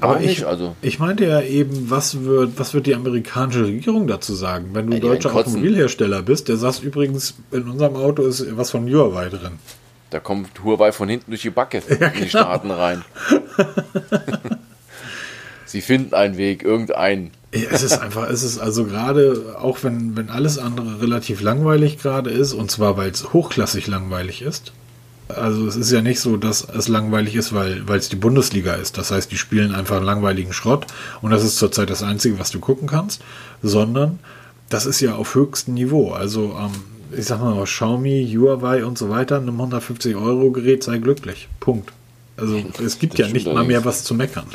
Aber ich, nicht? Also, ich meinte ja eben, was wird, was wird die amerikanische Regierung dazu sagen? Wenn du Ja, deutscher. Automobilhersteller bist, der sagt übrigens, in unserem Auto ist was von Huawei drin. da kommt Huawei von hinten durch die Backe in genau. die Staaten rein. Sie finden einen Weg, irgendeinen. Ja, Es ist einfach, es ist also gerade, auch wenn, wenn alles andere relativ langweilig gerade ist, und zwar weil es hochklassig langweilig ist. Also es ist ja nicht so, dass es langweilig ist, weil es die Bundesliga ist. Das heißt, die spielen einfach einen langweiligen Schrott und das ist zurzeit das Einzige, was du gucken kannst, sondern das ist ja auf höchstem Niveau. Also ähm, ich sag mal, Xiaomi, Huawei und so weiter, einem 150 Euro Gerät sei glücklich. Punkt. Also es gibt Das ja nicht mal mehr was zu meckern.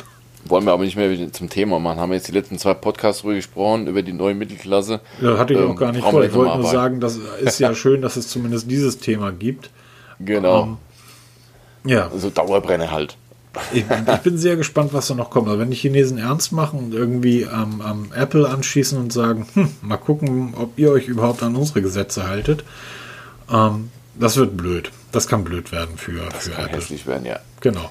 Wollen wir aber nicht mehr zum Thema machen. Haben wir jetzt die letzten zwei Podcasts drüber gesprochen, über die neue Mittelklasse. Ja, hatte ich Ähm, auch gar nicht vor. Ich wollte nur sagen, das ist ja schön, dass es zumindest dieses Thema gibt. Genau. Ähm, Ja, so Dauerbrenner halt. ich, ich bin sehr gespannt, was da noch kommt. Also wenn die Chinesen ernst machen und irgendwie am am Apple anschießen und sagen, hm, mal gucken, ob ihr euch überhaupt an unsere Gesetze haltet, ähm, das wird blöd. Das kann blöd werden für, für Kann Apple. hässlich werden, ja. Genau.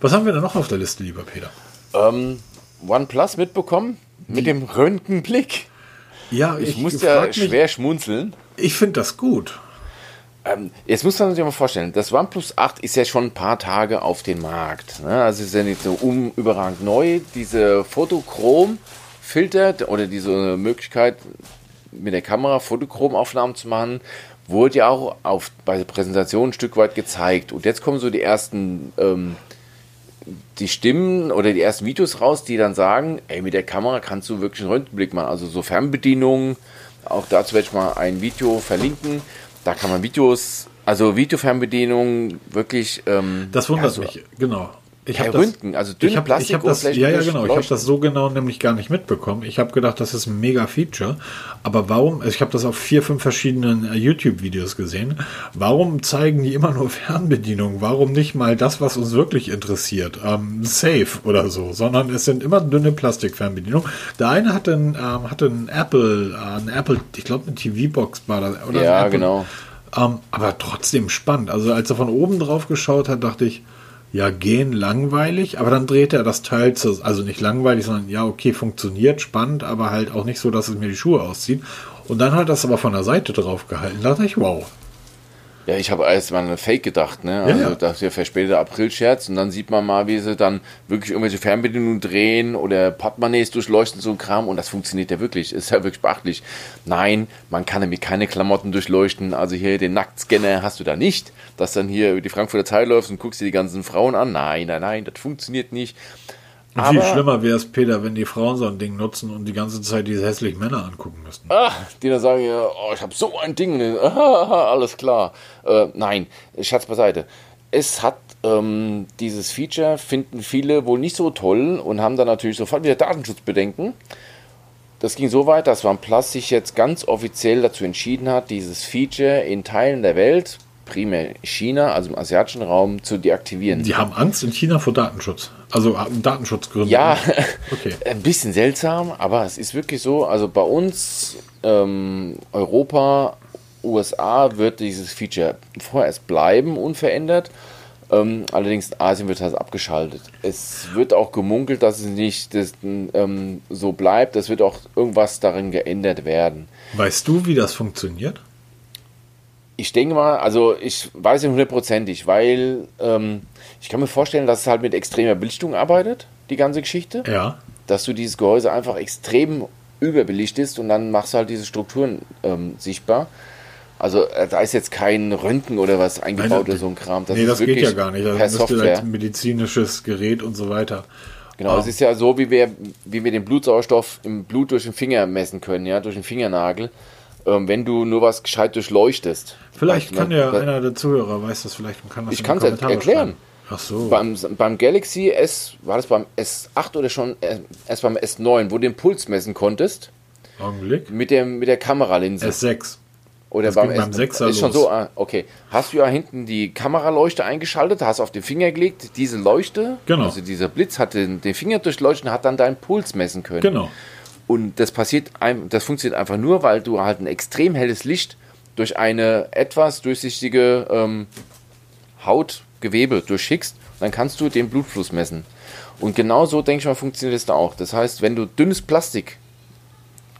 Was haben wir denn noch auf der Liste, lieber Peter? Ähm, OnePlus mitbekommen? Mit dem Röntgenblick. Ja, Ich, musste ja schwer schmunzeln. Ich finde das gut. Ähm, jetzt muss man sich mal vorstellen, das OnePlus 8 ist ja schon ein paar Tage auf dem Markt. Ne? Also ist ja nicht so um, überragend neu. Diese Fotochrom-Filter oder diese Möglichkeit mit der Kamera Fotochrom-Aufnahmen zu machen, wurde ja auch auf, bei der Präsentation ein Stück weit gezeigt. Und jetzt kommen so die ersten ähm, die Stimmen oder die ersten Videos raus, die dann sagen, ey, mit der Kamera kannst du wirklich einen Röntgenblick machen. Also so Fernbedienungen, auch dazu werde ich mal ein Video verlinken. Da kann man Videos, also Videofernbedienungen wirklich. Ähm, Das wundert ja, so mich, genau. Ich hab das- Röntgen, also dünne ich hab, ich hab das, Plastikoberflächen ja, ja, genau. Ich habe das so genau nämlich gar nicht mitbekommen. Ich habe gedacht, das ist ein mega Feature. Aber warum, also ich habe das auf vier, fünf verschiedenen äh, YouTube-Videos gesehen. Warum zeigen die immer nur Fernbedienungen? Warum nicht mal das, was uns wirklich interessiert? Ähm, Safe oder so, sondern es sind immer dünne Plastikfernbedienungen. Der eine hatte einen, ähm, hatte einen Apple, äh, einen Apple, ich glaube, eine TV-Box war das. Oder Ja, ein genau. ähm, aber trotzdem spannend. Also als er von oben drauf geschaut hat, dachte ich, ja, gehen langweilig, aber dann dreht er das Teil zu, also nicht langweilig, sondern ja, okay, funktioniert, spannend, aber halt auch nicht so, dass es mir die Schuhe auszieht. Und dann hat er das aber von der Seite drauf gehalten. Da dachte ich, wow. Ja, ich habe erst mal eine Fake gedacht, ne? Also ja. das ist ja verspäteter April-Scherz und dann sieht man mal, wie sie dann wirklich irgendwelche Fernbedienungen drehen oder Portemonnaies durchleuchten, so ein Kram und das funktioniert ja wirklich. Ist ja wirklich beachtlich. Nein, man kann nämlich keine Klamotten durchleuchten. Also hier den Nacktscanner hast du da nicht, dass dann hier über die Frankfurter Zeit läufst und guckst dir die ganzen Frauen an. Nein, nein, nein, das funktioniert nicht. Und viel schlimmer wäre es, Peter, wenn die Frauen so ein Ding nutzen und die ganze Zeit diese hässlichen Männer angucken müssten. Ah, die dann sagen, ja, oh, ich habe so ein Ding, alles klar. Äh, nein, Schatz beiseite. Es hat ähm, dieses Feature, finden viele wohl nicht so toll und haben dann natürlich sofort wieder Datenschutzbedenken. Das ging so weit, dass OnePlus sich jetzt ganz offiziell dazu entschieden hat, dieses Feature in Teilen der Welt, primär China, also im asiatischen Raum, zu deaktivieren. Die haben Angst in China vor Datenschutz. Also haben Datenschutzgründe. Ja, Okay. ein bisschen seltsam, aber es ist wirklich so. Also bei uns, ähm, Europa, USA wird dieses Feature vorerst bleiben, unverändert. Ähm, allerdings in Asien wird das abgeschaltet. Es wird auch gemunkelt, dass es nicht das, ähm, so bleibt. Es wird auch irgendwas darin geändert werden. Weißt du, wie das funktioniert? Ich denke mal, also ich weiß nicht hundertprozentig, weil ähm, ich kann mir vorstellen, dass es halt mit extremer Belichtung arbeitet, die ganze Geschichte. Ja. dass du dieses Gehäuse einfach extrem überbelichtest und dann machst du halt diese Strukturen ähm, sichtbar. Also äh, da ist jetzt kein Röntgen oder was eingebaut Nein, oder so ein Kram. nee, das geht ja gar nicht. Das per müsste Software. halt medizinisches Gerät und so weiter. Genau, es ist ja so, wie wir, wie wir den Blutsauerstoff im Blut durch den Finger messen können, ja, durch den Fingernagel. Ähm, wenn du nur was gescheit durchleuchtest. Vielleicht Also, kann ja einer der Zuhörer weiß das vielleicht und kann das Ich kann's Kommentare erklären. schreiben. Ach so. Beim, beim Galaxy S, war das beim S8 oder schon äh, erst beim S9, wo du den Puls messen konntest, Augenblick. mit, der, mit der Kameralinse. S6. Oder Das beim, beim S- Sechser ist schon los. so, ah, okay. Hast du ja hinten die Kameraleuchte eingeschaltet, hast auf den Finger gelegt, diese Leuchte, Genau. also dieser Blitz hat den, den Finger durchleuchtet und hat dann deinen Puls messen können. Genau. Und das passiert, das funktioniert einfach nur, weil du halt ein extrem helles Licht durch eine etwas durchsichtige ähm, Hautgewebe durchschickst, dann kannst du den Blutfluss messen. Und genau so, denke ich mal, funktioniert es da auch. Das heißt, wenn du dünnes Plastik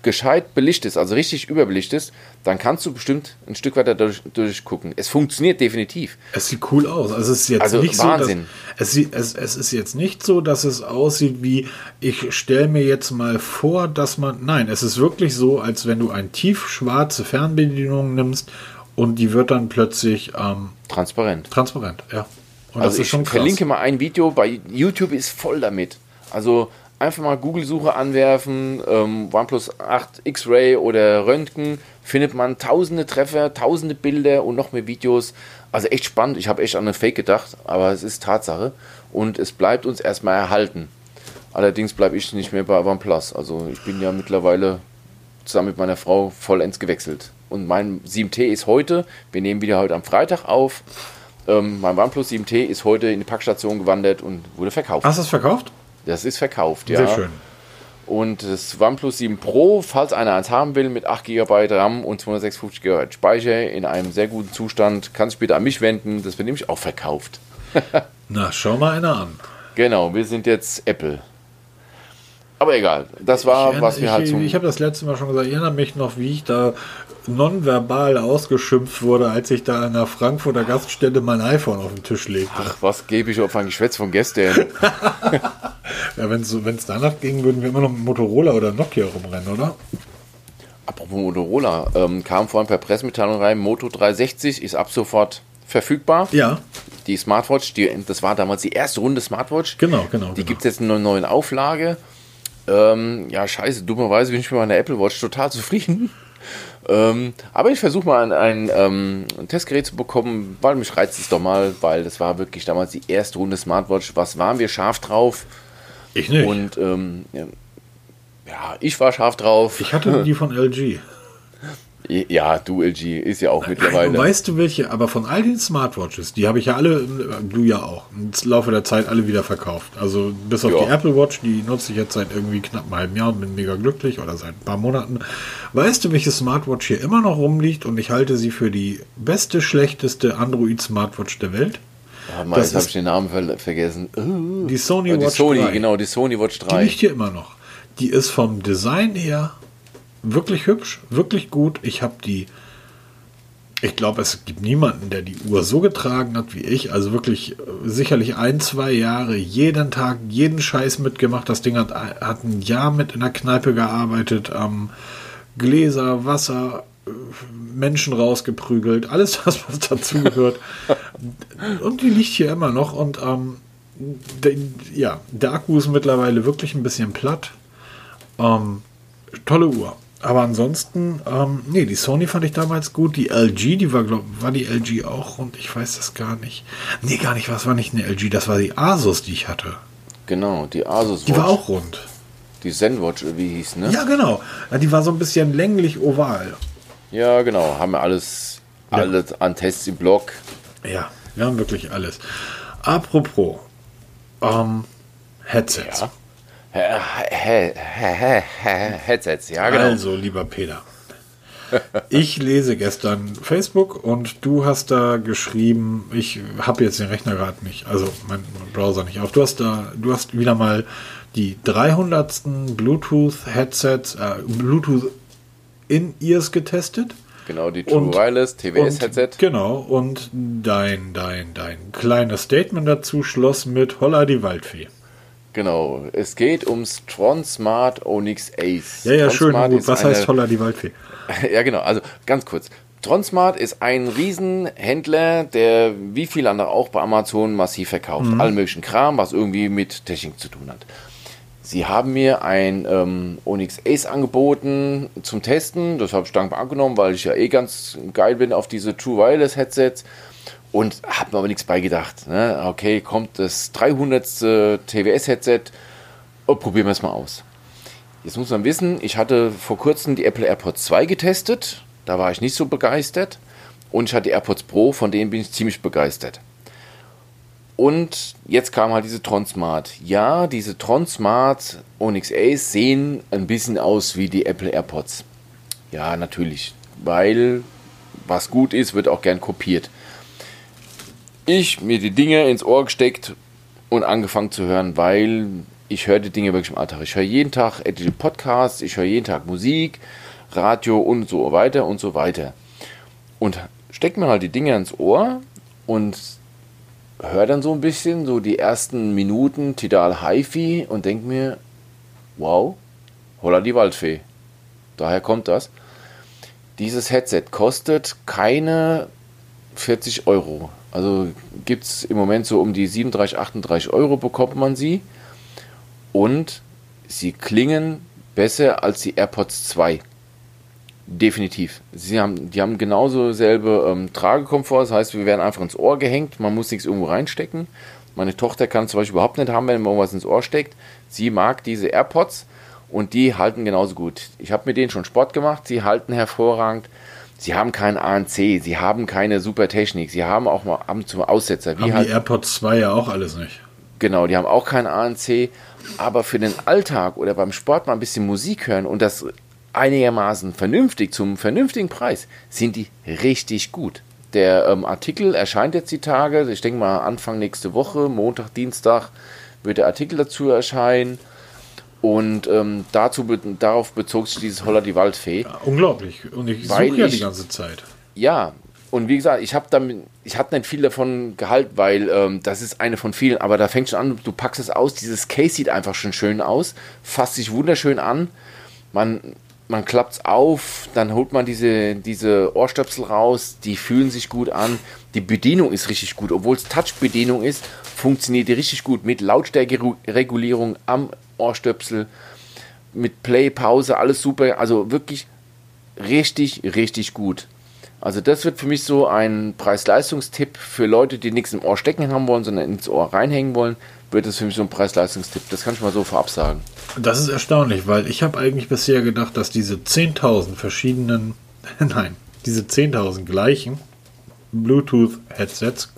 gescheit belichtest, also richtig überbelichtest, dann kannst du bestimmt ein Stück weiter durch, durchgucken. Es funktioniert definitiv. Es sieht cool aus. Also es ist jetzt Also nicht Wahnsinn. so, dass, es, es, es ist jetzt nicht so, dass es aussieht wie, ich stelle mir jetzt mal vor, dass man, nein, es ist wirklich so, als wenn du eine tiefschwarze Fernbedienung nimmst und die wird dann plötzlich ähm, Transparent. transparent, ja. Und also ich verlinke mal ein Video, bei YouTube ist voll damit. Also einfach mal Google-Suche anwerfen, ähm, OnePlus 8 X-Ray oder Röntgen, findet man tausende Treffer, tausende Bilder und noch mehr Videos. Also echt spannend. Ich habe echt an eine Fake gedacht, aber es ist Tatsache. Und es bleibt uns erstmal erhalten. Allerdings bleibe ich nicht mehr bei OnePlus. Also ich bin ja mittlerweile zusammen mit meiner Frau vollends gewechselt. Und mein 7T ist heute, wir nehmen wieder heute am Freitag auf, ähm, mein OnePlus 7T ist heute in die Packstation gewandert und wurde verkauft. Hast du es verkauft? Das ist verkauft, ja. Sehr schön. Und das OnePlus 7 Pro, falls einer eins haben will, mit 8 GB RAM und 256 GB Speicher in einem sehr guten Zustand, kann sich bitte an mich wenden. Das wird nämlich auch verkauft. Na, schau mal einer an. Genau, wir sind jetzt Apple. Aber egal, das war, Ich, was wir ich, halt zum... ich habe das letzte Mal schon gesagt, ich erinnere mich noch, wie ich da nonverbal ausgeschimpft wurde, als ich da an der Frankfurter Gaststätte mein iPhone auf den Tisch legte. Ach, was gebe ich auf ein Geschwätz von gestern? Ja, wenn es danach ging, würden wir immer noch mit Motorola oder Nokia rumrennen, oder? Apropos Motorola, ähm, kam vorhin per Pressemitteilung rein, Moto 360 ist ab sofort verfügbar. Ja. Die Smartwatch, die, das war damals die erste Runde Smartwatch. Genau, genau. Die genau. gibt es jetzt in einer neuen Auflage. Ähm, ja, scheiße, dummerweise bin ich mit meiner Apple Watch total zufrieden. Ähm, aber ich versuche mal ein, ein, ähm, ein, Testgerät zu bekommen, weil mich reizt es doch mal, weil das war wirklich damals die erste Runde Smartwatch. Was waren wir scharf drauf? Ich nicht. Und ähm, ja, ich war scharf drauf. Ich hatte die von LG. Ja, du LG ist ja auch mittlerweile. Weißt du welche, aber von all den Smartwatches, die habe ich ja alle, du ja auch, im Laufe der Zeit alle wieder verkauft. Also bis auf Ja. die Apple Watch, die nutze ich jetzt seit irgendwie knapp einem halben Jahr und bin mega glücklich oder seit ein paar Monaten. Weißt du, welche Smartwatch hier immer noch rumliegt und ich halte sie für die beste, schlechteste Android-Smartwatch der Welt? Ah, Mann, das jetzt habe ich den Namen ver vergessen. Uh, Die Sony die Watch Sony, 3. genau, die Sony Watch Die 3. liegt hier immer noch. Die ist vom Design her wirklich hübsch, wirklich gut. Ich habe die. Ich glaube, es gibt niemanden, der die Uhr so getragen hat wie ich. Also wirklich äh, sicherlich ein, zwei Jahre, jeden Tag, jeden Scheiß mitgemacht. Das Ding hat, hat ein Jahr mit in der Kneipe gearbeitet. Ähm, Gläser, Wasser, äh, Menschen rausgeprügelt. Alles das, was dazugehört. und die liegt hier immer noch. Und ähm, der, ja, der Akku ist mittlerweile wirklich ein bisschen platt. Ähm, tolle Uhr. Aber ansonsten, ähm, nee, die Sony fand ich damals gut. Die LG, die war, glaub, war die LG auch rund? Ich weiß das gar nicht. Nee, gar nicht, was war nicht eine LG? Das war die Asus, die ich hatte. Genau, die Asus Die Watch. war auch rund. Die Zen-Watch, wie hieß, ne? Ja, genau. Die war so ein bisschen länglich oval. Ja, genau. Haben wir alles, Ja. alles an Tests im Blog. Ja, wir haben wirklich alles. Apropos, ähm, Headsets. Ja. Headsets, ja, genau. Also, lieber Peter. Ich lese gestern Facebook und du hast da geschrieben, ich habe jetzt den Rechner gerade nicht, also mein Browser nicht auf. Du hast da, du hast wieder mal die 300. Bluetooth Headsets, äh, Bluetooth In-Ears getestet. Genau, die True Und- Wireless Und, TWS-Headset. genau, und dein, dein, dein kleines Statement dazu schloss mit Holla die Waldfee. Genau, es geht ums Tron Smart Onyx Ace. Ja, ja, Tron schön. Smart gut. Was eine- heißt Holla die Waldfee? Ja, genau. Also ganz kurz. Tronsmart ist ein Riesenhändler, der wie viele andere auch bei Amazon massiv verkauft. Allen möglichen Kram, was irgendwie mit Technik zu tun hat. Sie haben mir ein ähm, Onyx Ace angeboten zum Testen. Das habe ich dankbar angenommen, weil ich ja eh ganz geil bin auf diese True Wireless Headsets. Und habe mir aber nichts beigedacht. Ne? Okay, kommt das 300. TWS-Headset. Oh, probieren wir es mal aus. Jetzt muss man wissen, ich hatte vor kurzem die Apple AirPods 2 getestet. Da war ich nicht so begeistert. Und ich hatte die AirPods Pro, von denen bin ich ziemlich begeistert. Und jetzt kam halt diese Tron Smart. Ja, diese Tron Smart Onyx Ace sehen ein bisschen aus wie die Apple AirPods. Ja, natürlich. Weil was gut ist, wird auch gern kopiert. Ich mir die Dinge ins Ohr gesteckt und angefangen zu hören, weil ich höre die Dinge wirklich im Alltag. Ich höre jeden Tag etliche Podcasts, ich höre jeden Tag Musik, Radio und so weiter und so weiter. Und steck mir halt die Dinge ins Ohr und höre dann so ein bisschen so die ersten Minuten Tidal HiFi und denk mir, wow, holla die Waldfee. Daher kommt das. Dieses Headset kostet keine 40 Euro. Also gibt es im Moment so um die 37, 38 Euro bekommt man sie. Und sie klingen besser als die AirPods 2. Definitiv. Sie haben, die haben genauso selbe ähm, Tragekomfort. Das heißt, wir werden einfach ins Ohr gehängt. Man muss nichts irgendwo reinstecken. Meine Tochter kann es zum Beispiel überhaupt nicht haben, wenn man irgendwas ins Ohr steckt. Sie mag diese AirPods und die halten genauso gut. Ich habe mit denen schon Sport gemacht. Sie halten hervorragend. Sie haben keinen ANC. Sie haben keine super Technik. Sie haben auch mal ab und zu Aussetzer. Wie Haben halt die AirPods 2 ja auch alles nicht. Genau, die haben auch kein ANC, aber für den Alltag oder beim Sport mal ein bisschen Musik hören und das einigermaßen vernünftig zum vernünftigen Preis, sind die richtig gut. Der ähm, Artikel erscheint jetzt die Tage, ich denke mal Anfang nächste Woche, Montag, Dienstag wird der Artikel dazu erscheinen. Und ähm, dazu, darauf bezog sich dieses Holla die Waldfee. Ja, unglaublich. Und ich suche ja ich- die ganze Zeit. Ja, und wie gesagt, ich habe damit, ich habe nicht viel davon gehalten, weil ähm, das ist eine von vielen, aber da fängt schon an, du packst es aus, dieses Case sieht einfach schon schön aus, fasst sich wunderschön an. Man man klappt es auf, dann holt man diese, diese Ohrstöpsel raus, die fühlen sich gut an. Die Bedienung ist richtig gut, obwohl es Touch-Bedienung ist, funktioniert die richtig gut mit Lautstärkeregulierung am Ohrstöpsel, mit Play, Pause, alles super. Also wirklich richtig, richtig gut. Also das wird für mich so ein Preis-Leistungstipp für Leute, die nichts im Ohr stecken haben wollen, sondern ins Ohr reinhängen wollen, wird das für mich so ein Preis-Leistungstipp. Das kann ich mal so vorab sagen. Das ist erstaunlich, weil ich habe eigentlich bisher gedacht, dass diese 10.000 verschiedenen, nein, diese 10.000 gleichen Bluetooth-Headsets,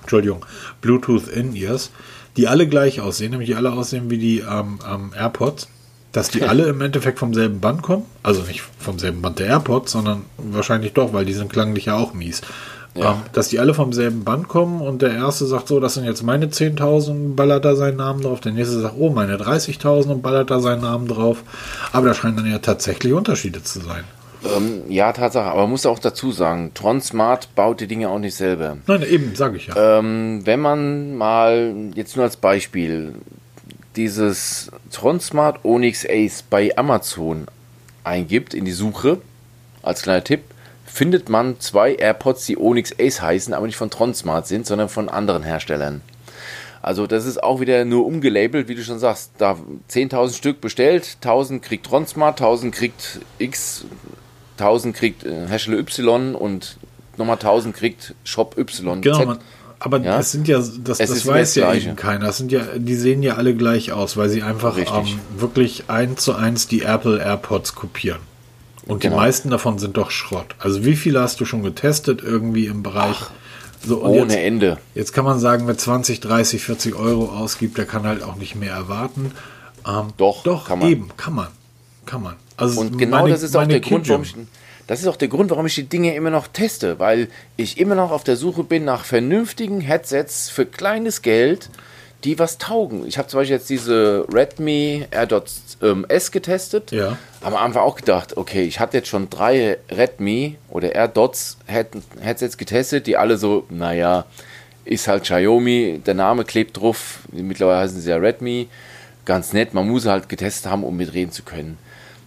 Entschuldigung, Bluetooth-In-Ears, die alle gleich aussehen, nämlich die alle aussehen wie die ähm, ähm, AirPods, dass die alle im Endeffekt vom selben Band kommen. Also nicht vom selben Band der AirPods, sondern wahrscheinlich doch, weil die sind klanglich ja auch mies. Ja. Ähm, dass die alle vom selben Band kommen und der erste sagt so, das sind jetzt meine 10.000, ballert da seinen Namen drauf. Der nächste sagt, oh, meine 30.000 und ballert da seinen Namen drauf. Aber da scheinen dann ja tatsächlich Unterschiede zu sein. Ähm, ja, Tatsache, aber man muss auch dazu sagen, Tron Smart baut die Dinge auch nicht selber. Nein, eben, sage ich ja. Ähm, wenn man mal, jetzt nur als Beispiel, dieses Tron Smart Onyx Ace bei Amazon eingibt in die Suche, als kleiner Tipp, findet man zwei AirPods, die Onyx Ace heißen, aber nicht von Tron Smart sind, sondern von anderen Herstellern. Also das ist auch wieder nur umgelabelt, wie du schon sagst. Da 10.000 Stück bestellt, 1.000 kriegt Tron Smart, 1.000 kriegt X, 1.000 kriegt äh, Hersteller Y und nochmal 1.000 kriegt Shop Y. Genau, man, aber ja? das sind ja, das, das weiß ja eben keiner. Das sind ja, die sehen ja alle gleich aus, weil sie einfach ähm, wirklich eins zu eins die Apple AirPods kopieren. Und genau. die meisten davon sind doch Schrott. Also wie viele hast du schon getestet irgendwie im Bereich? Ach, so, ohne jetzt, Ende. Jetzt kann man sagen, wer 20, 30, 40 Euro ausgibt, der kann halt auch nicht mehr erwarten. Ähm, doch, doch, kann man. eben, kann man. Kann man. Also und genau meine, das ist auch der Grund, warum ich, das ist auch der Grund, warum ich die Dinge immer noch teste, weil ich immer noch auf der Suche bin nach vernünftigen Headsets für kleines Geld, die was taugen. Ich habe zum Beispiel jetzt diese Redmi AirDots ähm, S getestet. Ja. Am Anfang auch gedacht, okay, ich hatte jetzt schon drei Redmi oder AirDots Headsets getestet, die alle so, naja, ist halt Xiaomi, der Name klebt drauf. Mittlerweile heißen sie ja Redmi. Ganz nett, man muss halt getestet haben, um mitreden zu können.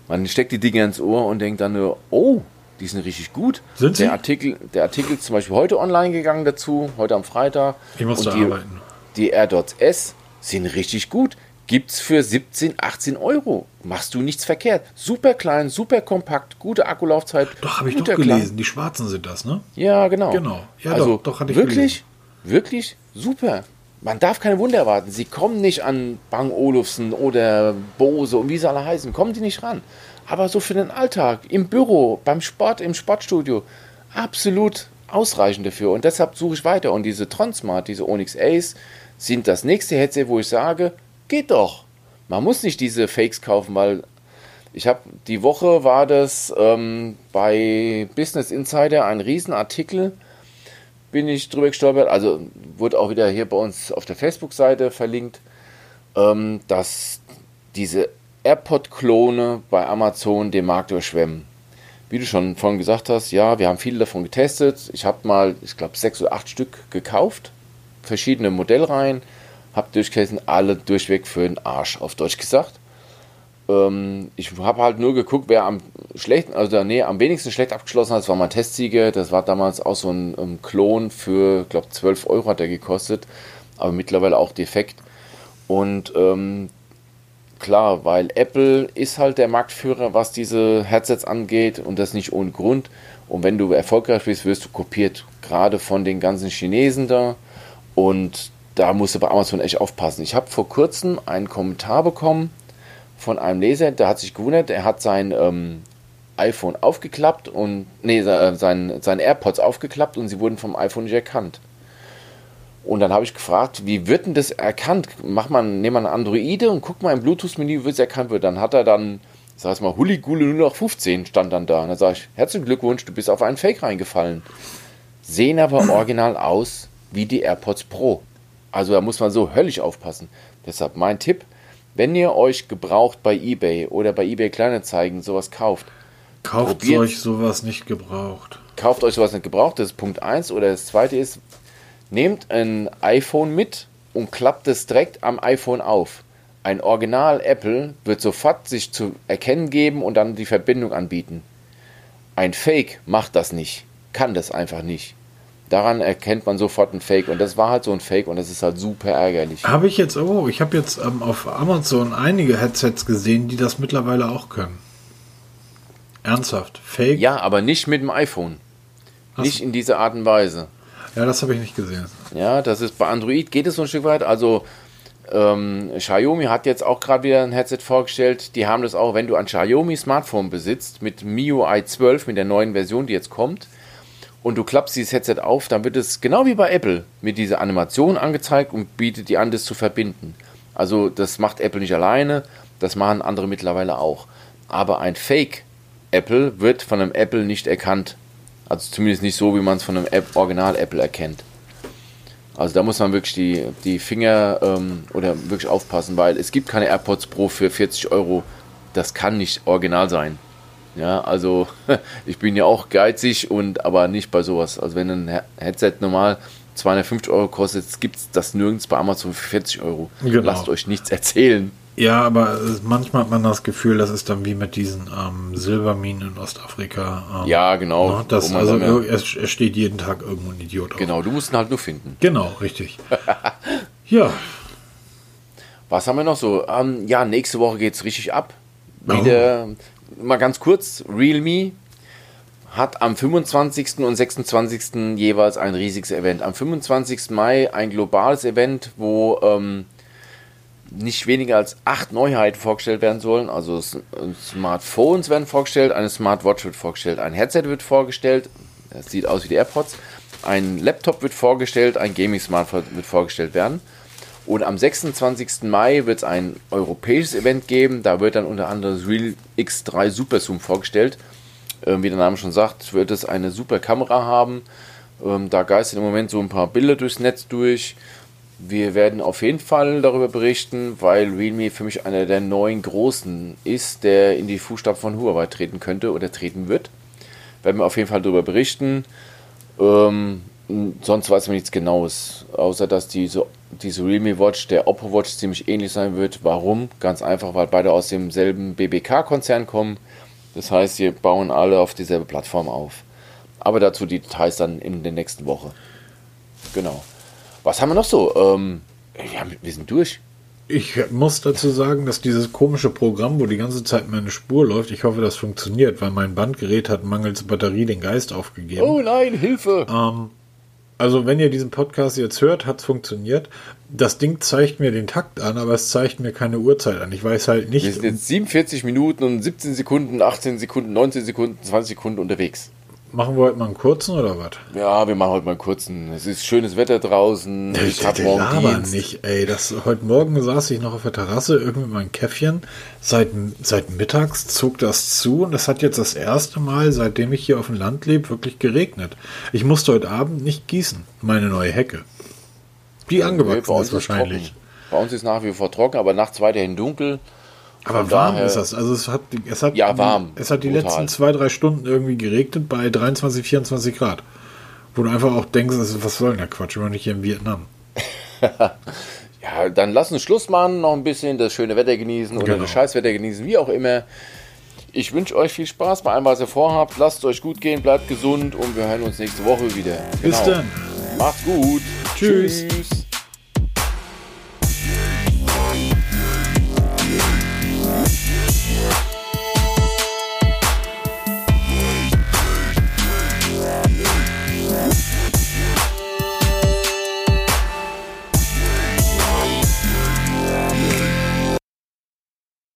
Man steckt die Dinge ins Ohr und denkt dann nur, oh, die sind richtig gut. Sind sie? Der Artikel, der Artikel ist zum Beispiel heute online gegangen dazu, heute am Freitag. Ich muss da arbeiten die AirDots S sind richtig gut. Gibt's für 17, 18 Euro. Machst du nichts verkehrt. Super klein, super kompakt, gute Akkulaufzeit. Doch, habe ich doch gelesen. Klein. Die schwarzen sind das, ne? Ja, genau. Genau. Ja, also, doch, doch hatte ich Wirklich, gelesen. wirklich super. Man darf keine Wunder erwarten. Sie kommen nicht an Bang Olufsen oder Bose und wie sie alle heißen. Kommen die nicht ran. Aber so für den Alltag, im Büro, beim Sport, im Sportstudio, absolut ausreichend dafür. Und deshalb suche ich weiter. Und diese Tronsmart, diese Onyx Ace, sind das nächste Headset, wo ich sage, geht doch. Man muss nicht diese Fakes kaufen, weil ich habe die Woche war das ähm, bei Business Insider ein Riesenartikel, bin ich drüber gestolpert, also wurde auch wieder hier bei uns auf der Facebook-Seite verlinkt, ähm, dass diese AirPod-Klone bei Amazon den Markt überschwemmen. Wie du schon vorhin gesagt hast, ja, wir haben viele davon getestet. Ich habe mal, ich glaube, sechs oder acht Stück gekauft verschiedene Modellreihen, habe durchgelesen, alle durchweg für den Arsch, auf Deutsch gesagt. Ähm, ich habe halt nur geguckt, wer am schlechten, also nee, am wenigsten schlecht abgeschlossen hat. Das war mein Testsieger. Das war damals auch so ein, ein Klon für, glaube 12 Euro hat er gekostet, aber mittlerweile auch defekt. Und ähm, klar, weil Apple ist halt der Marktführer, was diese Headsets angeht und das nicht ohne Grund. Und wenn du erfolgreich bist, wirst du kopiert, gerade von den ganzen Chinesen da. Und da musst du bei Amazon echt aufpassen. Ich habe vor kurzem einen Kommentar bekommen von einem Leser, der hat sich gewundert, er hat sein ähm, iPhone aufgeklappt und, nee, äh, sein, seine AirPods aufgeklappt und sie wurden vom iPhone nicht erkannt. Und dann habe ich gefragt, wie wird denn das erkannt? Mach man, nehmen wir eine Androide und guck mal im Bluetooth-Menü, wie es erkannt wird. Dann hat er dann, sag ich mal, Huligule nur noch 15 stand dann da. Und dann sage ich, herzlichen Glückwunsch, du bist auf einen Fake reingefallen. Sehen aber original aus wie die AirPods Pro. Also da muss man so höllisch aufpassen. Deshalb mein Tipp, wenn ihr euch gebraucht bei eBay oder bei eBay Kleinanzeigen sowas kauft, kauft probiert, euch sowas nicht gebraucht. Kauft euch sowas nicht gebraucht, das ist Punkt 1. Oder das zweite ist, nehmt ein iPhone mit und klappt es direkt am iPhone auf. Ein Original Apple wird sofort sich zu erkennen geben und dann die Verbindung anbieten. Ein Fake macht das nicht, kann das einfach nicht. Daran erkennt man sofort ein Fake und das war halt so ein Fake und das ist halt super ärgerlich. Habe ich jetzt, oh, ich habe jetzt ähm, auf Amazon einige Headsets gesehen, die das mittlerweile auch können. Ernsthaft, Fake? Ja, aber nicht mit dem iPhone. Hast nicht in dieser Art und Weise. Ja, das habe ich nicht gesehen. Ja, das ist bei Android geht es so ein Stück weit. Also ähm, Xiaomi hat jetzt auch gerade wieder ein Headset vorgestellt. Die haben das auch, wenn du ein Xiaomi Smartphone besitzt mit MIUI 12, mit der neuen Version, die jetzt kommt, und du klappst dieses Headset auf, dann wird es genau wie bei Apple mit dieser Animation angezeigt und bietet dir an, das zu verbinden. Also das macht Apple nicht alleine, das machen andere mittlerweile auch. Aber ein Fake Apple wird von einem Apple nicht erkannt. Also zumindest nicht so, wie man es von einem App, Original Apple erkennt. Also da muss man wirklich die, die Finger ähm, oder wirklich aufpassen, weil es gibt keine AirPods Pro für 40 Euro. Das kann nicht original sein. Ja, also ich bin ja auch geizig und aber nicht bei sowas. Also wenn ein Headset normal 250 Euro kostet, gibt es das nirgends bei Amazon für 40 Euro. Genau. Lasst euch nichts erzählen. Ja, aber manchmal hat man das Gefühl, das ist dann wie mit diesen ähm, Silberminen in Ostafrika. Ähm, Ja, genau. ne, das, also ja- es, es steht jeden Tag irgendwo ein Idiot auf. Genau, du musst ihn halt nur finden. Genau, richtig. ja, Was haben wir noch so? Ähm, ja, nächste Woche geht es richtig ab. Oh. Wieder, mal ganz kurz, Realme hat am 25. und 26. jeweils ein riesiges Event. Am 25. Mai ein globales Event, wo ähm, nicht weniger als acht Neuheiten vorgestellt werden sollen. Also Smartphones werden vorgestellt, eine Smartwatch wird vorgestellt, ein Headset wird vorgestellt, das sieht aus wie die AirPods, ein Laptop wird vorgestellt, ein Gaming-Smartphone wird vorgestellt werden. Und am 26. Mai wird es ein europäisches Event geben. Da wird dann unter anderem das Real X3 Super Zoom vorgestellt. Ähm, wie der Name schon sagt, wird es eine super Kamera haben. Ähm, da geistern im Moment so ein paar Bilder durchs Netz durch. Wir werden auf jeden Fall darüber berichten, weil Realme für mich einer der neuen Großen ist, der in die Fußstapfen von Huawei treten könnte oder treten wird. Werden wir auf jeden Fall darüber berichten. Ähm, sonst weiß man nichts Genaues, außer dass diese, diese Realme Watch der Oppo Watch ziemlich ähnlich sein wird. Warum? Ganz einfach, weil beide aus demselben BBK-Konzern kommen. Das heißt, sie bauen alle auf dieselbe Plattform auf. Aber dazu die Details dann in der nächsten Woche. Genau. Was haben wir noch so? Ähm, ja, wir sind durch. ich muss dazu sagen, dass dieses komische Programm, wo die ganze Zeit meine Spur läuft, ich hoffe, das funktioniert, weil mein Bandgerät hat mangels Batterie den Geist aufgegeben. Oh nein, Hilfe! Also, wenn ihr diesen Podcast jetzt hört, hat es funktioniert. Das Ding zeigt mir den Takt an, aber es zeigt mir keine Uhrzeit an. Ich weiß halt nicht. Wir sind jetzt 47 Minuten und 17 Sekunden, 18 Sekunden, 19 Sekunden, 20 Sekunden unterwegs. Machen wir heute mal einen kurzen oder was? Ja, wir machen heute mal einen kurzen. Es ist schönes Wetter draußen. Ich habe morgen laber Dienst. nicht, ey. Das, heute Morgen saß ich noch auf der Terrasse, irgendwie mit meinem Käffchen. Seit, seit mittags zog das zu und das hat jetzt das erste Mal, seitdem ich hier auf dem Land lebe, wirklich geregnet. Ich musste heute Abend nicht gießen, meine neue Hecke. Die Nee, angewachsen uns ist wahrscheinlich. trocken. Bei uns ist nach wie vor trocken, aber nachts weiterhin dunkel. Aber Von warm daher- ist das. Also es hat, es hat, Ja, warm. Es hat die Brutal. letzten zwei, drei Stunden irgendwie geregnet bei 23, 24 Grad. Wo du einfach auch denkst, also, was soll denn der Quatsch? Wir waren nicht hier in Vietnam. Ja, dann lass uns Schluss machen, noch ein bisschen das schöne Wetter genießen oder Genau. das Scheißwetter genießen, wie auch immer. Ich wünsche euch viel Spaß bei allem, was ihr vorhabt. Lasst es euch gut gehen, bleibt gesund und wir hören uns nächste Woche wieder. Bis Genau. dann. Macht's gut. Tschüss. Tschüss.